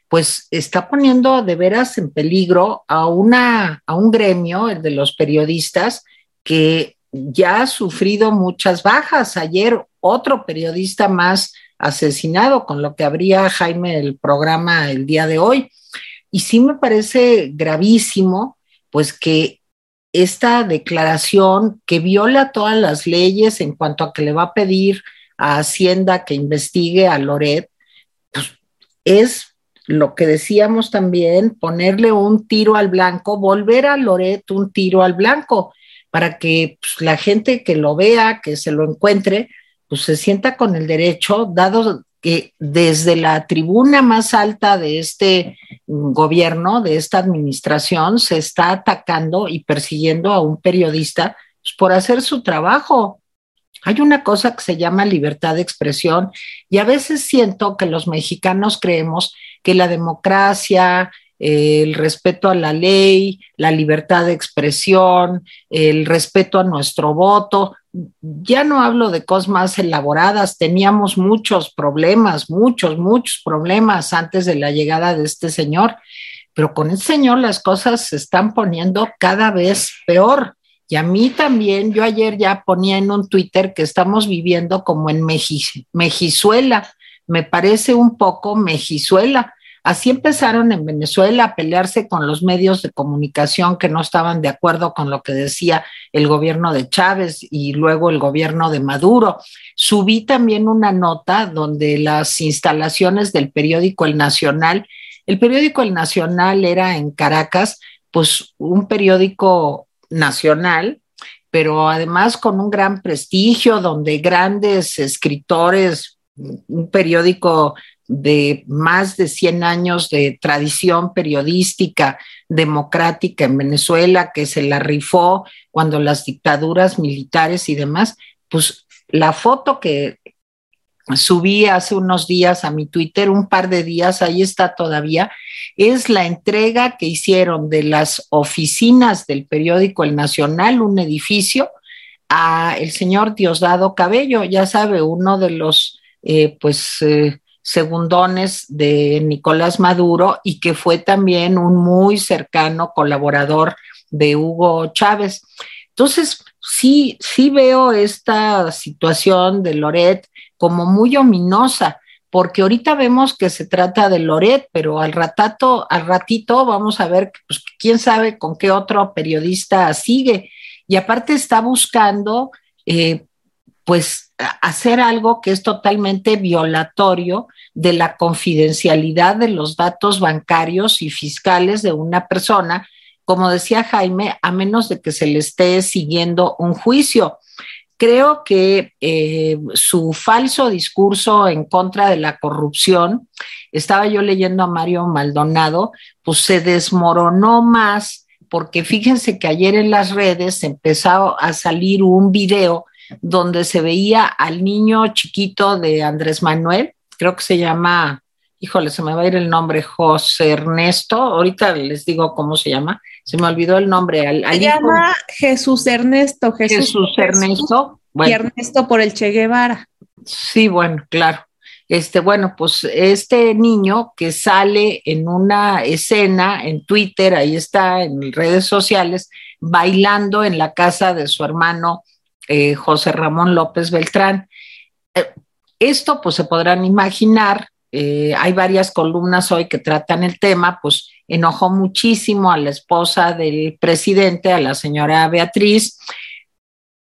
pues está poniendo de veras en peligro a, una, a un gremio, el de los periodistas, que ya ha sufrido muchas bajas. Ayer otro periodista más asesinado, con lo que habría Jaime el programa el día de hoy. Y sí me parece gravísimo, pues que esta declaración que viola todas las leyes en cuanto a que le va a pedir a Hacienda que investigue a Loret, pues es lo que decíamos también, ponerle un tiro al blanco, volver a Loret un tiro al blanco para que pues, la gente que lo vea, que se lo encuentre, pues se sienta con el derecho, dado que desde la tribuna más alta de este gobierno, de esta administración, se está atacando y persiguiendo a un periodista pues, por hacer su trabajo. Hay una cosa que se llama libertad de expresión y a veces siento que los mexicanos creemos que la democracia, el respeto a la ley, la libertad de expresión, el respeto a nuestro voto. Ya no hablo de cosas más elaboradas, teníamos muchos problemas, muchos, muchos problemas antes de la llegada de este señor, pero con este señor las cosas se están poniendo cada vez peor. Y a mí también, yo ayer ya ponía en un Twitter que estamos viviendo como en Mejizuela, me parece un poco Mejizuela Así empezaron en Venezuela a pelearse con los medios de comunicación que no estaban de acuerdo con lo que decía el gobierno de Chávez y luego el gobierno de Maduro. Subí también una nota donde las instalaciones del periódico El Nacional, el periódico El Nacional era en Caracas, pues un periódico nacional, pero además con un gran prestigio, donde grandes escritores, un periódico de más de 100 años de tradición periodística democrática en Venezuela, que se la rifó cuando las dictaduras militares y demás, pues la foto que subí hace unos días a mi Twitter, un par de días, ahí está todavía, es la entrega que hicieron de las oficinas del periódico El Nacional, un edificio, a el señor Diosdado Cabello, ya sabe, uno de los, eh, pues, eh, segundones de Nicolás Maduro y que fue también un muy cercano colaborador de Hugo Chávez. Entonces, sí, sí veo esta situación de Loret como muy ominosa, porque ahorita vemos que se trata de Loret, pero al ratato, al ratito vamos a ver, pues quién sabe con qué otro periodista sigue. Y aparte está buscando, eh, pues, hacer algo que es totalmente violatorio de la confidencialidad de los datos bancarios y fiscales de una persona, como decía Jaime, a menos de que se le esté siguiendo un juicio. Creo que eh, su falso discurso en contra de la corrupción, estaba yo leyendo a Mario Maldonado, pues se desmoronó más porque fíjense que ayer en las redes empezó a salir un video donde se veía al niño chiquito de Andrés Manuel, creo que se llama, híjole, se me va a ir el nombre, José Ernesto, ahorita les digo cómo se llama, se me olvidó el nombre. Al, se llama Jesús Ernesto, Jesús, Ernesto. y Ernesto por el Che Guevara. Sí, bueno, claro. Este, bueno, pues este niño que sale en una escena en Twitter, ahí está en redes sociales, bailando en la casa de su hermano eh, José Ramón López Beltrán. Eh, esto, pues se podrán imaginar, eh, hay varias columnas hoy que tratan el tema, pues enojó muchísimo a la esposa del presidente, a la señora Beatriz,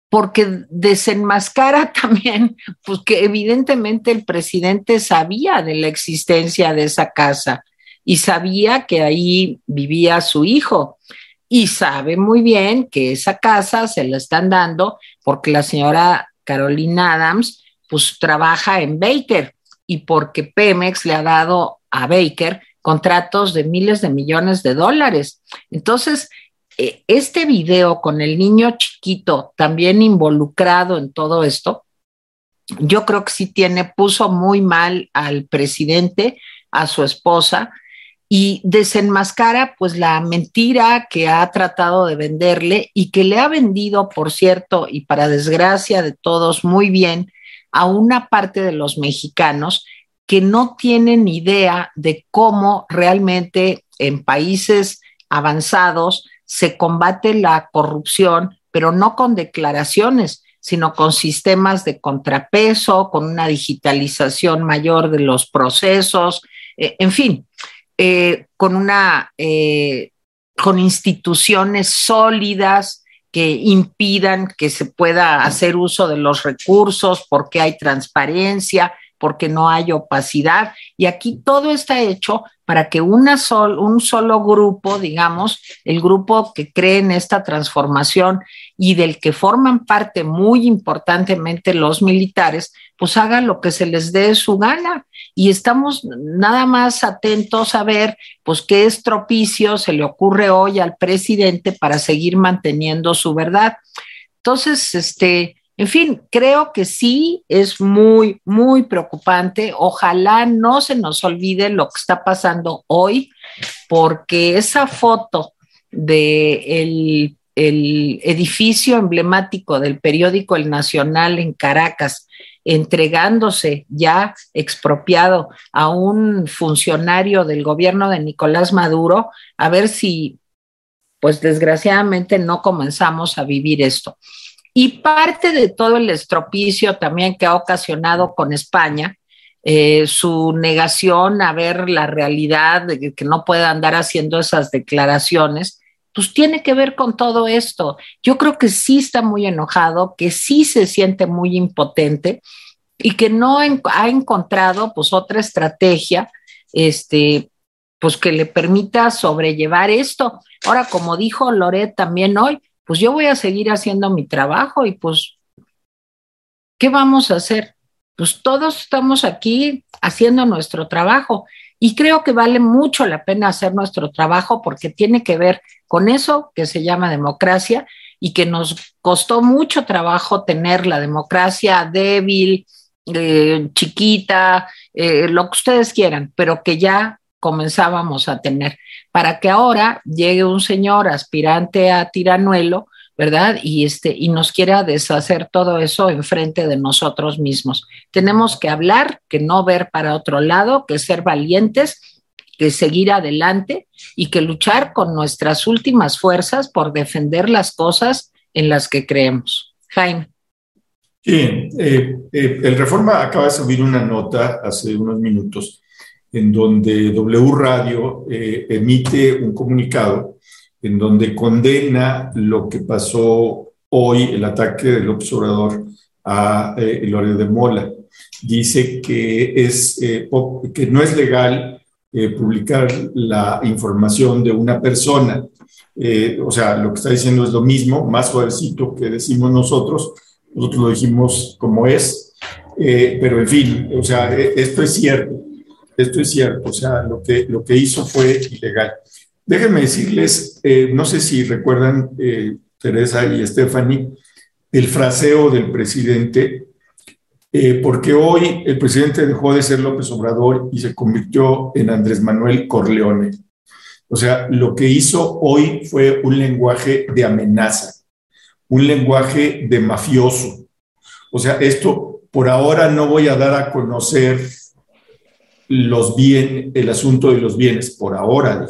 porque desenmascara también, pues que evidentemente el presidente sabía de la existencia de esa casa y sabía que ahí vivía su hijo y sabe muy bien que esa casa se la están dando porque la señora Carolina Adams pues trabaja en Baker y porque Pemex le ha dado a Baker contratos de miles de millones de dólares. Entonces, eh, este video con el niño chiquito también involucrado en todo esto, yo creo que sí tiene, puso muy mal al presidente, a su esposa, y desenmascara pues la mentira que ha tratado de venderle y que le ha vendido, por cierto, y para desgracia de todos, muy bien a una parte de los mexicanos que no tienen idea de cómo realmente en países avanzados se combate la corrupción, pero no con declaraciones, sino con sistemas de contrapeso, con una digitalización mayor de los procesos, eh, en fin. Eh, con una, eh, con instituciones sólidas que impidan que se pueda hacer uso de los recursos, porque hay transparencia, porque no hay opacidad. Y aquí todo está hecho para que un solo grupo, digamos, el grupo que cree en esta transformación y del que forman parte muy importantemente los militares, pues haga lo que se les dé su gana. Y estamos nada más atentos a ver, pues, qué estropicio se le ocurre hoy al presidente para seguir manteniendo su verdad. Entonces, este, en fin, creo que sí es muy, muy preocupante. Ojalá no se nos olvide lo que está pasando hoy, porque esa foto de el, edificio emblemático del periódico El Nacional en Caracas, entregándose ya expropiado a un funcionario del gobierno de Nicolás Maduro, a ver si, pues desgraciadamente no comenzamos a vivir esto. Y parte de todo el estropicio también que ha ocasionado con España, eh, su negación a ver la realidad, de que no pueda andar haciendo esas declaraciones, pues tiene que ver con todo esto. Yo creo que sí está muy enojado, que sí se siente muy impotente y que no ha encontrado pues otra estrategia, este, pues que le permita sobrellevar esto. Ahora, como dijo Loret también hoy, pues yo voy a seguir haciendo mi trabajo y pues, ¿qué vamos a hacer? Pues todos estamos aquí haciendo nuestro trabajo y creo que vale mucho la pena hacer nuestro trabajo porque tiene que ver con eso que se llama democracia y que nos costó mucho trabajo tener la democracia débil, eh, chiquita, eh, lo que ustedes quieran, pero que ya comenzábamos a tener, para que ahora llegue un señor aspirante a tiranuelo, ¿verdad? Y, este, y nos quiera deshacer todo eso enfrente de nosotros mismos. Tenemos que hablar, que no ver para otro lado, que ser valientes, que seguir adelante y que luchar con nuestras últimas fuerzas por defender las cosas en las que creemos. Jaime. Sí, eh, eh, el Reforma acaba de subir una nota hace unos minutos en donde W Radio eh, emite un comunicado en donde condena lo que pasó hoy, el ataque del observador a eh, de Mola. Dice que, es, que no es legal publicar la información de una persona. o sea, lo que está diciendo es lo mismo, más suavecito que decimos nosotros, nosotros lo dijimos como es, eh, pero en fin, o sea, e, esto es cierto, esto es cierto, o sea, lo que, lo que hizo fue ilegal. Déjenme decirles, eh, no sé si recuerdan, eh, Teresa y Stephanie, el fraseo del presidente, porque hoy el presidente dejó de ser López Obrador y se convirtió en Andrés Manuel Corleone. O sea, lo que hizo hoy fue un lenguaje de amenaza un lenguaje de mafioso. O sea, esto por ahora no voy a dar a conocer los bienes, el asunto de los bienes, por ahora.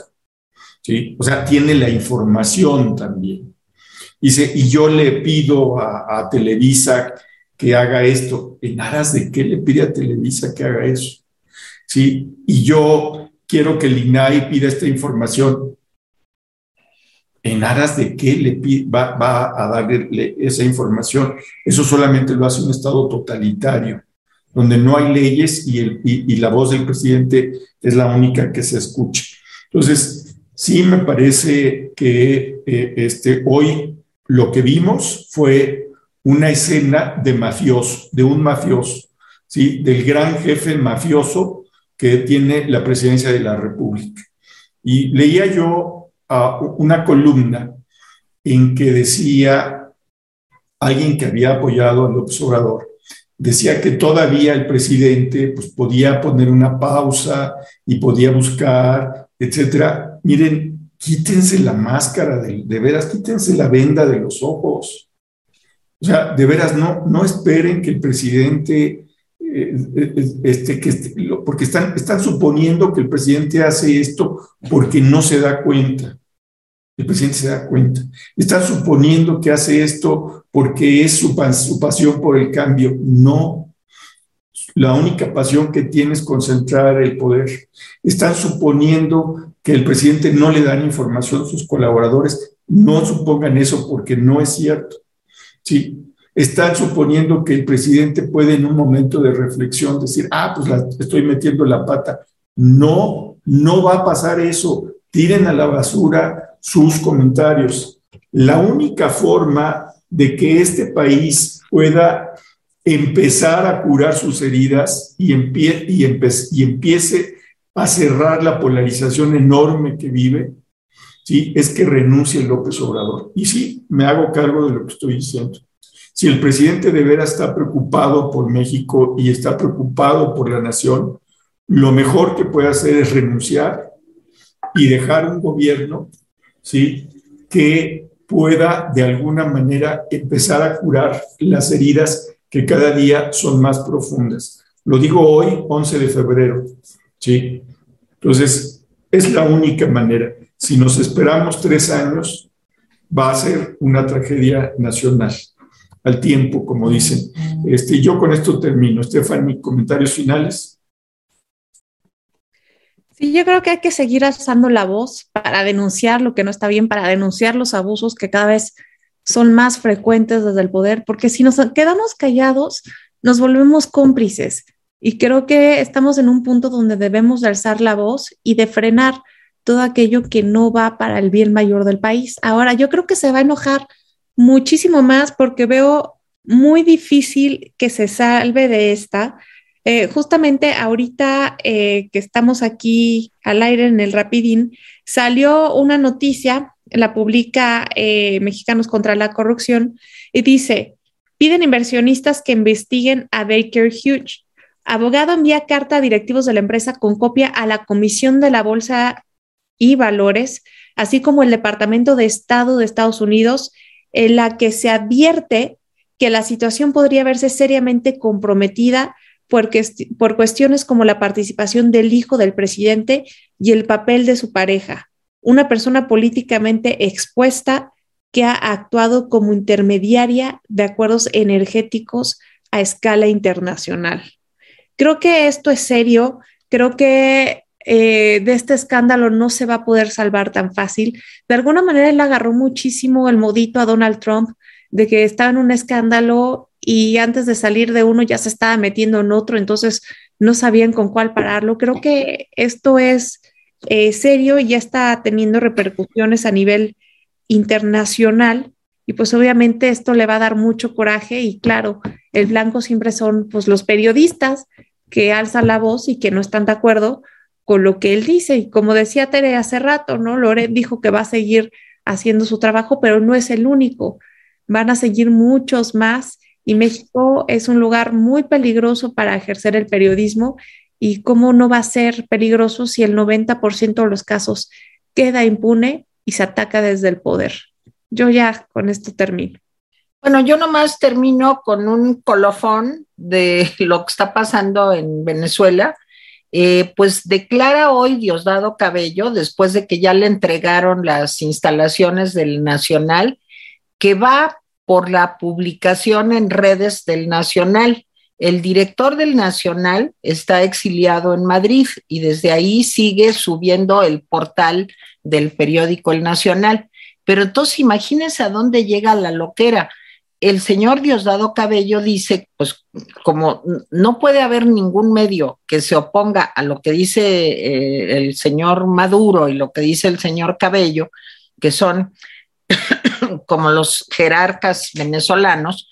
¿sí? O sea, tiene la información también. Dice, y yo le pido a, Televisa que haga esto. ¿En aras de qué le pide a Televisa que haga eso? ¿Sí? Y yo quiero que el INAI pida esta información en aras de qué le va, va a darle esa información. Eso solamente lo hace un Estado totalitario, donde no hay leyes y, el, y, la voz del presidente es la única que se escucha. Entonces, sí me parece que eh, este, hoy lo que vimos fue una escena de mafioso, de un mafioso, ¿sí? del gran jefe mafioso que tiene la presidencia de la República. Y leía yo una columna en que decía alguien que había apoyado al observador, decía que todavía el presidente pues, podía poner una pausa y podía buscar, etcétera. Miren, quítense la máscara, de, de veras, quítense la venda de los ojos. O sea, de veras, no, no esperen que el presidente, eh, eh, este, que este, porque están, están suponiendo que el presidente hace esto porque no se da cuenta. El presidente se da cuenta. Están suponiendo que hace esto porque es su, su pasión por el cambio. No. La única pasión que tiene es concentrar el poder. Están suponiendo que el presidente no le dan información a sus colaboradores. No supongan eso porque no es cierto. Sí, están suponiendo que el presidente puede en un momento de reflexión decir, ah, pues la, estoy metiendo la pata. No, no va a pasar eso. Tiren a la basura sus comentarios. La única forma de que este país pueda empezar a curar sus heridas y, y, y empiece a cerrar la polarización enorme que vive, ¿sí? es que renuncie López Obrador. Y sí, me hago cargo de lo que estoy diciendo. Si el presidente de veras está preocupado por México y está preocupado por la nación, lo mejor que puede hacer es renunciar y dejar un gobierno ¿sí? que pueda de alguna manera empezar a curar las heridas que cada día son más profundas. Lo digo hoy, 11 de febrero. ¿sí? Entonces, es la única manera. Si nos esperamos tres años, va a ser una tragedia nacional al tiempo, como dicen. Este, yo con esto termino. Stephanie, comentarios finales. Sí, yo creo que hay que seguir alzando la voz para denunciar lo que no está bien, para denunciar los abusos que cada vez son más frecuentes desde el poder, porque si nos quedamos callados, nos volvemos cómplices. Y creo que estamos en un punto donde debemos de alzar la voz y de frenar todo aquello que no va para el bien mayor del país. Ahora, yo creo que se va a enojar muchísimo más porque veo muy difícil que se salve de esta eh, justamente ahorita eh, que estamos aquí al aire en el Rapidín, salió una noticia, la publica eh, Mexicanos contra la Corrupción, y dice, piden inversionistas que investiguen a Baker Hughes. Abogado envía carta a directivos de la empresa con copia a la Comisión de la Bolsa y Valores, así como el Departamento de Estado de Estados Unidos, en la que se advierte que la situación podría verse seriamente comprometida por, por cuestiones como la participación del hijo del presidente y el papel de su pareja, una persona políticamente expuesta que ha actuado como intermediaria de acuerdos energéticos a escala internacional. Creo que esto es serio, creo que eh, de este escándalo no se va a poder salvar tan fácil. De alguna manera él agarró muchísimo el modito a Donald Trump de que estaba en un escándalo y antes de salir de uno ya se estaba metiendo en otro, entonces no sabían con cuál pararlo. Creo que esto es eh, serio y ya está teniendo repercusiones a nivel internacional y pues obviamente esto le va a dar mucho coraje y claro, el blanco siempre son pues los periodistas que alzan la voz y que no están de acuerdo con lo que él dice. Y como decía Tere hace rato, ¿no? Lore dijo que va a seguir haciendo su trabajo, pero no es el único. Van a seguir muchos más y México es un lugar muy peligroso para ejercer el periodismo y cómo no va a ser peligroso si el 90% de los casos queda impune y se ataca desde el poder. Yo ya con esto termino. Bueno, yo nomás termino con un colofón de lo que está pasando en Venezuela. Eh, pues declara hoy Diosdado Cabello, después de que ya le entregaron las instalaciones del Nacional, que va por la publicación en redes del Nacional. El director del Nacional está exiliado en Madrid y desde ahí sigue subiendo el portal del periódico El Nacional. Pero entonces imagínense a dónde llega la loquera. El señor Diosdado Cabello dice, pues como no puede haber ningún medio que se oponga a lo que dice eh, el señor Maduro y lo que dice el señor Cabello, que son como los jerarcas venezolanos,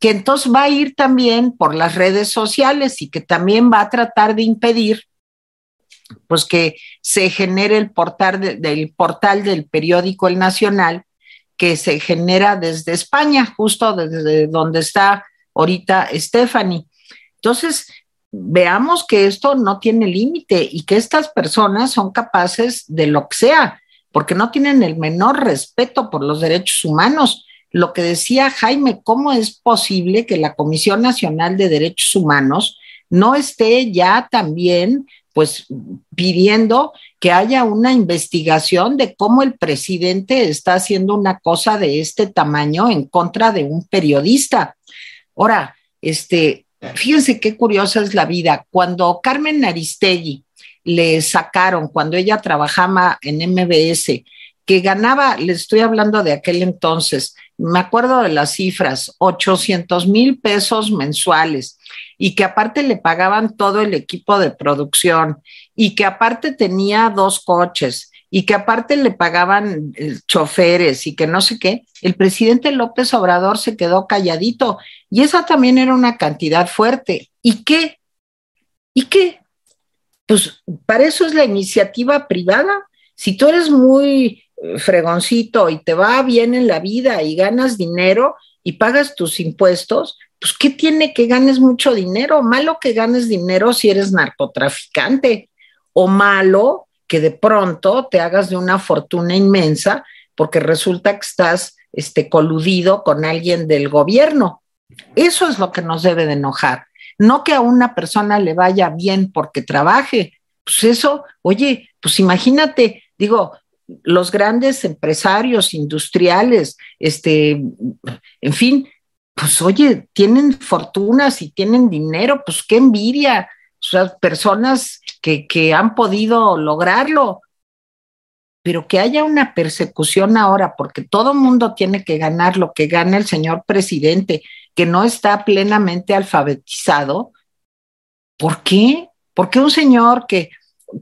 que entonces va a ir también por las redes sociales y que también va a tratar de impedir pues que se genere el portal del portal del periódico El Nacional, que se genera desde España, justo desde donde está ahorita Stephanie. Entonces, veamos que esto no tiene límite y que estas personas son capaces de lo que sea, porque no tienen el menor respeto por los derechos humanos. Lo que decía Jaime, ¿cómo es posible que la Comisión Nacional de Derechos Humanos no esté ya también pues pidiendo que haya una investigación de cómo el presidente está haciendo una cosa de este tamaño en contra de un periodista. Ahora, este, fíjense qué curiosa es la vida. Cuando Carmen Aristegui le sacaron, cuando ella trabajaba en MBS, que ganaba, le estoy hablando de aquel entonces, me acuerdo de las cifras, 800 mil pesos mensuales y que aparte le pagaban todo el equipo de producción y que aparte tenía dos coches y que aparte le pagaban eh, choferes y que no sé qué, el presidente López Obrador se quedó calladito y esa también era una cantidad fuerte. ¿Y qué? ¿Y qué? Pues para eso es la iniciativa privada. Si tú eres muy eh, fregoncito y te va bien en la vida y ganas dinero y pagas tus impuestos, pues ¿qué tiene que ganes mucho dinero? Malo que ganes dinero si eres narcotraficante o malo que de pronto te hagas de una fortuna inmensa porque resulta que estás este, coludido con alguien del gobierno. Eso es lo que nos debe de enojar. No que a una persona le vaya bien porque trabaje. Pues eso, oye, pues imagínate, digo, los grandes empresarios industriales, este, en fin, pues oye, tienen fortunas y tienen dinero, pues qué envidia. O sea, personas que, que han podido lograrlo, pero que haya una persecución ahora, porque todo mundo tiene que ganar lo que gana el señor presidente, que no está plenamente alfabetizado. ¿Por qué? ¿Por qué un señor que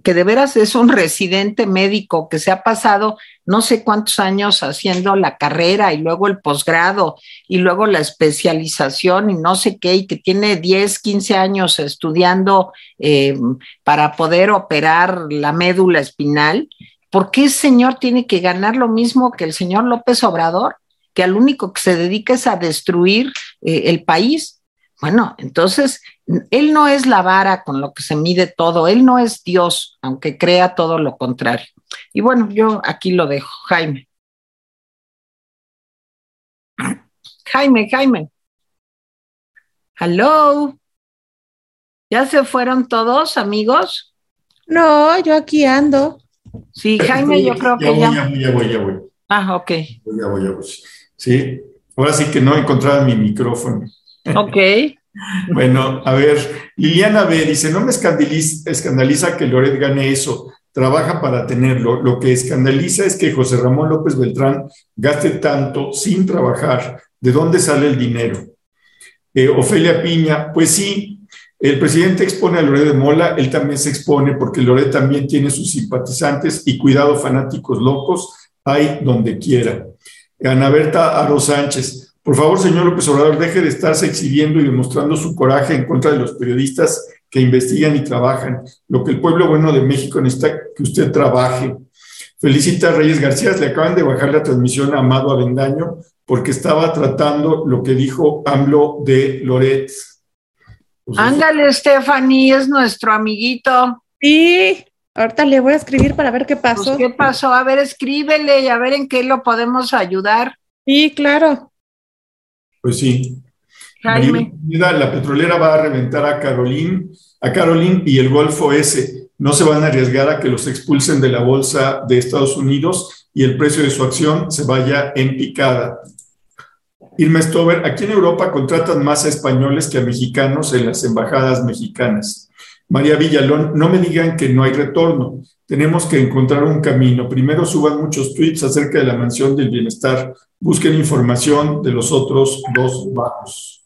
que de veras es un residente médico que se ha pasado no sé cuántos años haciendo la carrera y luego el posgrado y luego la especialización y no sé qué, y que tiene 10, 15 años estudiando eh, para poder operar la médula espinal, ¿por qué ese señor tiene que ganar lo mismo que el señor López Obrador, que al único que se dedica es a destruir eh, el país? Bueno, entonces él no es la vara con lo que se mide todo, Él no es Dios, aunque crea todo lo contrario. Y bueno, yo aquí lo dejo, Jaime. Jaime, Jaime. Hello. ¿Ya se fueron todos, amigos? No, yo aquí ando. Sí, Jaime, yo creo que ya. Ya voy, ya voy, ya voy. Ah, ok. Ya voy, ya voy. Sí, ahora sí que no encontraba mi micrófono. Ok. Bueno, a ver, Liliana B dice, no me escandaliza, escandaliza que Loret gane eso, trabaja para tenerlo. Lo que escandaliza es que José Ramón López Beltrán gaste tanto sin trabajar. ¿De dónde sale el dinero? Eh, Ofelia Piña, pues sí, el presidente expone a Loret de Mola, él también se expone porque Loret también tiene sus simpatizantes y cuidado fanáticos locos, hay donde quiera. Ana Berta Aro Sánchez, por favor, señor López Obrador, deje de estarse exhibiendo y demostrando su coraje en contra de los periodistas que investigan y trabajan. Lo que el pueblo bueno de México necesita que usted trabaje. Felicita a Reyes García, le acaban de bajar la transmisión a Amado Avendaño porque estaba tratando lo que dijo AMLO de Loret. Pues Ándale, Stephanie, es nuestro amiguito. Sí, ahorita le voy a escribir para ver qué pasó. Pues, ¿Qué pasó? A ver, escríbele y a ver en qué lo podemos ayudar. Sí, claro. Pues sí. Jaime. La petrolera va a reventar a Carolín, a Carolín y el Golfo S. No se van a arriesgar a que los expulsen de la bolsa de Estados Unidos y el precio de su acción se vaya en picada. Irma Stover, aquí en Europa contratan más a españoles que a mexicanos en las embajadas mexicanas. María Villalón, no me digan que no hay retorno. Tenemos que encontrar un camino. Primero suban muchos tweets acerca de la mansión del bienestar. Busquen información de los otros dos bajos.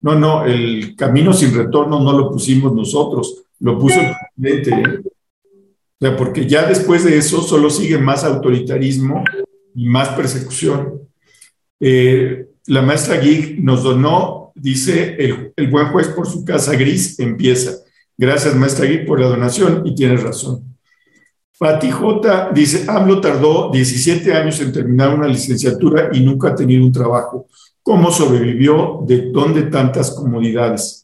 No, no, el camino sin retorno no lo pusimos nosotros, lo puso el presidente. O sea, porque ya después de eso solo sigue más autoritarismo y más persecución. Eh, la maestra Gig nos donó, dice, el, buen juez por su casa gris empieza. Gracias, maestra Gig, por la donación y tienes razón. Pati J dice, AMLO tardó 17 años en terminar una licenciatura y nunca ha tenido un trabajo. ¿Cómo sobrevivió? ¿De dónde tantas comodidades?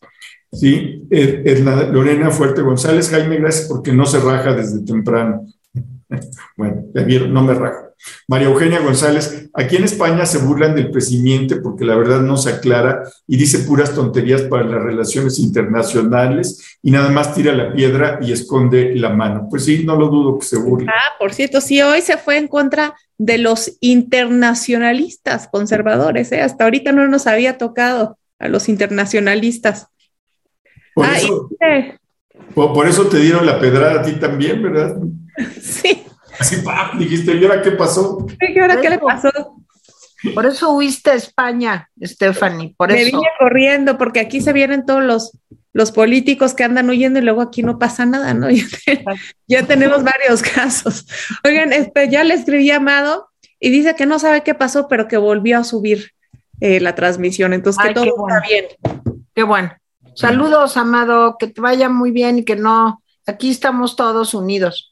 Sí, es la Lorena Fuerte González, Jaime, gracias porque no se raja desde temprano. Bueno, ya vieron, no me rajo. María Eugenia González, aquí en España se burlan del presidente porque la verdad no se aclara y dice puras tonterías para las relaciones internacionales y nada más tira la piedra y esconde la mano. Pues sí, no lo dudo que se burle. Ah, por cierto, sí, hoy se fue en contra de los internacionalistas conservadores, ¿eh? hasta ahorita no nos había tocado a los internacionalistas. Por, ah, eso, y... por, por eso te dieron la pedrada a ti también, ¿verdad? Sí. Así, pa, dijiste, ¿y ahora qué pasó? ¿Y ahora qué le pasó? Por eso huiste a España, Stephanie, por Me eso. vine corriendo, porque aquí se vienen todos los, los políticos que andan huyendo y luego aquí no pasa nada, ¿no? Ya, te, ya tenemos varios casos. Oigan, este, ya le escribí a Amado y dice que no sabe qué pasó, pero que volvió a subir eh, la transmisión, entonces que Ay, todo qué está bueno. bien. Qué bueno. Saludos, Amado, que te vaya muy bien y que no, aquí estamos todos unidos.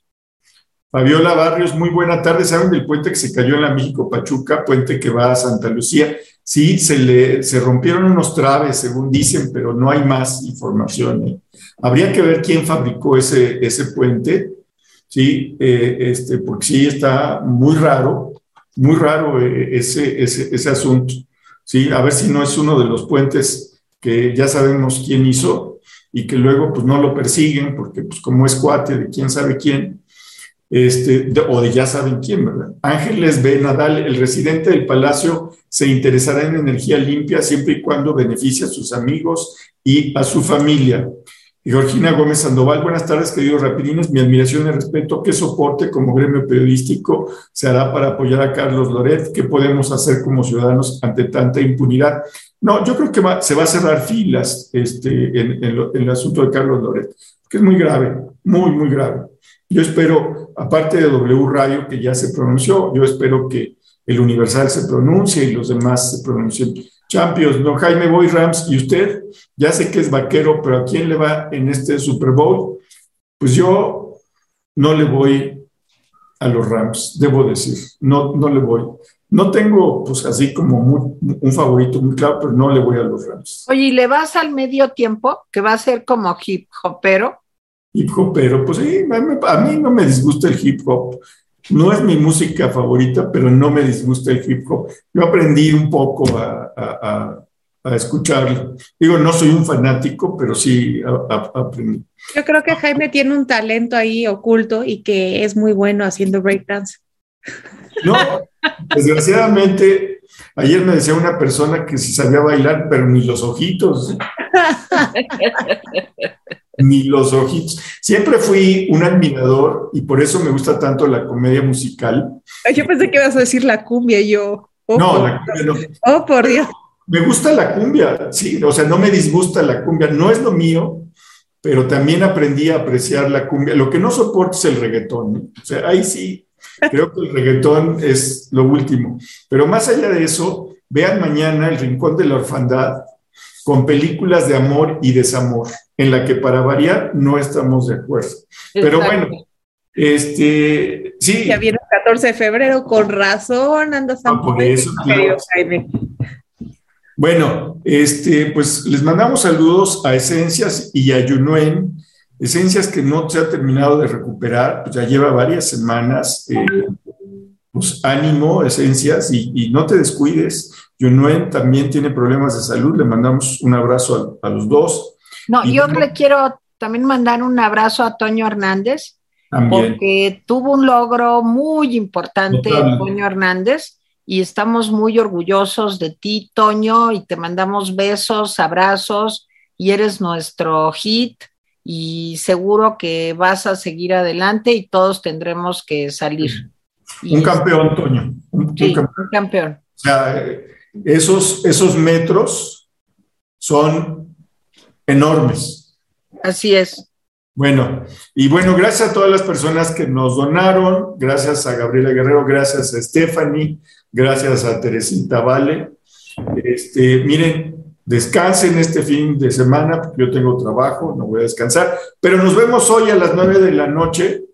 Fabiola Barrios, muy buena tarde. ¿Saben del puente que se cayó en la México Pachuca, puente que va a Santa Lucía? Sí, se le se rompieron unos traves, según dicen, pero no hay más información. ¿eh? Habría que ver quién fabricó ese, ese puente, sí, eh, este, porque sí está muy raro, muy raro eh, ese, ese, ese asunto. Sí, a ver si no es uno de los puentes que ya sabemos quién hizo y que luego pues no lo persiguen porque pues como es cuate de quién sabe quién, este, de, o de ya saben quién, ¿verdad? Ángeles B. Nadal, el residente del palacio, se interesará en energía limpia siempre y cuando beneficie a sus amigos y a su familia. Georgina Gómez Sandoval, buenas tardes, queridos rapidines. Mi admiración y respeto. ¿Qué soporte como gremio periodístico se hará para apoyar a Carlos Loret? ¿Qué podemos hacer como ciudadanos ante tanta impunidad? No, yo creo que se va a cerrar filas este, en el asunto de Carlos Loret, que es muy grave, muy, muy grave. Yo espero, aparte de W Radio, que ya se pronunció, yo espero que el Universal se pronuncie y los demás se pronuncien. Champions, no Jaime Boy Rams, ¿y usted? Ya sé que es vaquero, pero ¿a quién le va en este Super Bowl? Pues yo no le voy a los Rams, debo decir, no, no le voy. No tengo, pues así como muy, un favorito muy claro, pero no le voy a los Rams. Oye, ¿y le vas al medio tiempo, que va a ser como hip hopero? Hip hopero, pues sí, a mí no me disgusta el hip hop. No es mi música favorita, pero no me disgusta el hip hop. Yo aprendí un poco a, a, a, escucharlo. Digo, no soy un fanático, pero sí aprendí. Yo creo que Jaime tiene un talento ahí oculto y que es muy bueno haciendo breakdance. No, desgraciadamente, ayer me decía una persona que sí sabía bailar, pero ni los ojitos. ni los ojitos. Siempre fui un admirador y por eso me gusta tanto la comedia musical. Yo pensé que ibas a decir la cumbia, yo. Oh, no, la cumbia no. Oh, por Dios. Me gusta la cumbia, sí, o sea, no me disgusta la cumbia, no es lo mío, pero también aprendí a apreciar la cumbia. Lo que no soporto es el reggaetón, o sea, ahí sí, creo que el reggaetón es lo último. Pero más allá de eso, vean mañana El Rincón de la Orfandad con películas de amor y desamor, en la que para variar no estamos de acuerdo. Pero bueno, este, sí. Ya viene el 14 de febrero, con razón andas ah, por eso, Bueno, este, pues les mandamos saludos a Esencias y a Yunuen. Esencias que no se ha terminado de recuperar, pues ya lleva varias semanas. Eh, pues ánimo, Esencias, y, no te descuides. Yunuen también tiene problemas de salud. Le mandamos un abrazo a, los dos. No, yo le quiero también mandar un abrazo a Toño Hernández, porque tuvo un logro muy importante, Toño Hernández, y estamos muy orgullosos de ti, Toño, y te mandamos besos, abrazos, y eres nuestro hit, y seguro que vas a seguir adelante y todos tendremos que salir. Un campeón, Toño. Un, campeón. un campeón. O sea, esos, esos metros son enormes. Así es. Bueno, y bueno, gracias a todas las personas que nos donaron, gracias a Gabriela Guerrero, gracias a Stephanie, gracias a Teresita Vale. Este, miren, descansen este fin de semana, porque yo tengo trabajo, no voy a descansar, pero nos vemos hoy a las nueve de la noche,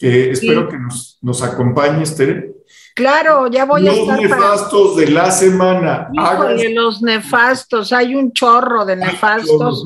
espero que nos, nos acompañes, Tere. Claro, ya voy a estar. Los nefastos de la semana. Híjole, los nefastos, hay un chorro de nefastos.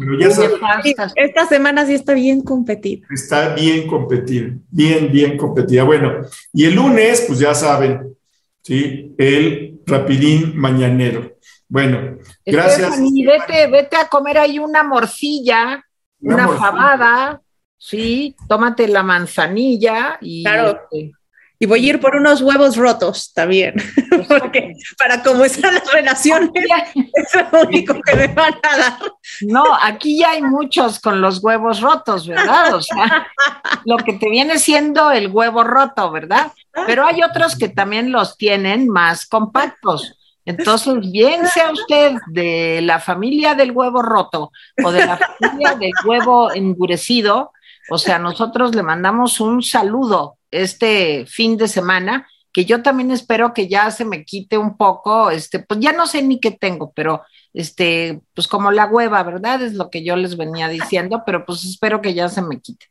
esta semana sí está bien competida. Está bien competida, bien, bien competida. Bueno, y el lunes, pues ya saben, ¿sí? El rapidín mañanero. Bueno, gracias. vete, vete a comer ahí una morcilla, una, fabada, sí, tómate la manzanilla y. Claro. Este, y voy a ir por unos huevos rotos también, porque para cómo están las relaciones, es lo único que me van a dar. No, aquí ya hay muchos con los huevos rotos, ¿verdad? O sea, lo que te viene siendo el huevo roto, ¿verdad? Pero hay otros que también los tienen más compactos. Entonces, bien sea usted de la familia del huevo roto o de la familia del huevo endurecido, o sea, nosotros le mandamos un saludo este fin de semana, que yo también espero que ya se me quite un poco, este, pues ya no sé ni qué tengo, pero este, pues como la hueva, ¿verdad? Es lo que yo les venía diciendo, pero pues espero que ya se me quite.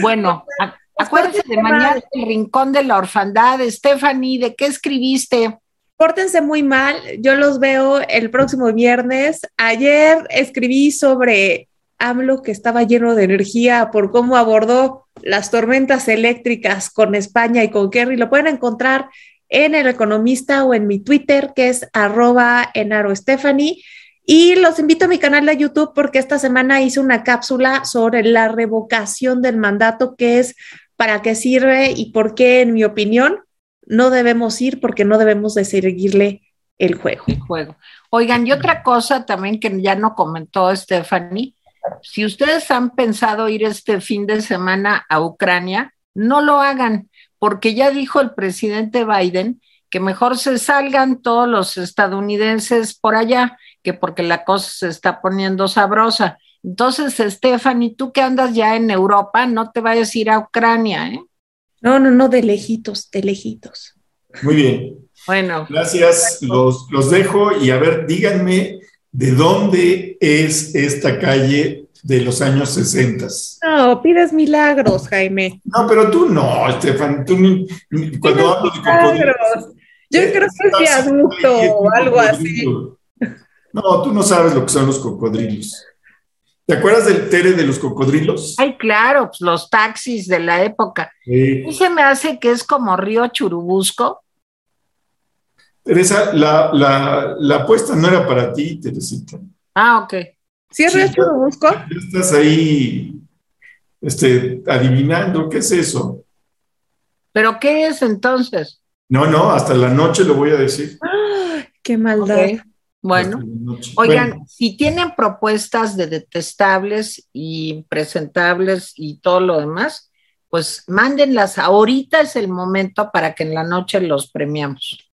Bueno, acuérdense de mañana el rincón de la orfandad, Stephanie, ¿de qué escribiste? Pórtense muy mal, yo los veo el próximo viernes. Ayer escribí sobre hablo que estaba lleno de energía por cómo abordó las tormentas eléctricas con España y con Kerry. Lo pueden encontrar en El Economista o en mi Twitter, que es arroba enaro Y los invito a mi canal de YouTube porque esta semana hice una cápsula sobre la revocación del mandato, que es para qué sirve y por qué, en mi opinión, no debemos ir porque no debemos de seguirle el juego. El juego. Oigan, y otra cosa también que ya no comentó Stephanie, si ustedes han pensado ir este fin de semana a Ucrania, no lo hagan, porque ya dijo el presidente Biden que mejor se salgan todos los estadounidenses por allá, que porque la cosa se está poniendo sabrosa. Entonces, Stephanie, tú que andas ya en Europa, no te vayas a ir a Ucrania, ¿eh? No, no, no, de lejitos, de lejitos. Muy bien. Bueno. Gracias, los, los dejo y a ver, díganme ¿De dónde es esta calle de los años 60? No, pides milagros, Jaime. No, pero tú no, Estefan. Tú ni, cuando hablo de cocodrilos. Yo creo que es viaducto o algo así. No, tú no sabes lo que son los cocodrilos. ¿Te acuerdas del Tere de los cocodrilos? Ay, claro, pues los taxis de la época. Sí. se me hace que es como Río Churubusco. Teresa, la, la, la apuesta no era para ti, Teresita. Ah, ok. ¿Sí es Sí, Río Churubusco? Ya estás ahí este, adivinando, ¿qué es eso? ¿Pero qué es entonces? No, no, hasta la noche lo voy a decir. ¡Ay, ¡Qué maldad! Bueno, oigan, Bueno, si tienen propuestas de detestables y presentables y todo lo demás, pues mándenlas. Ahorita es el momento para que en la noche los premiamos.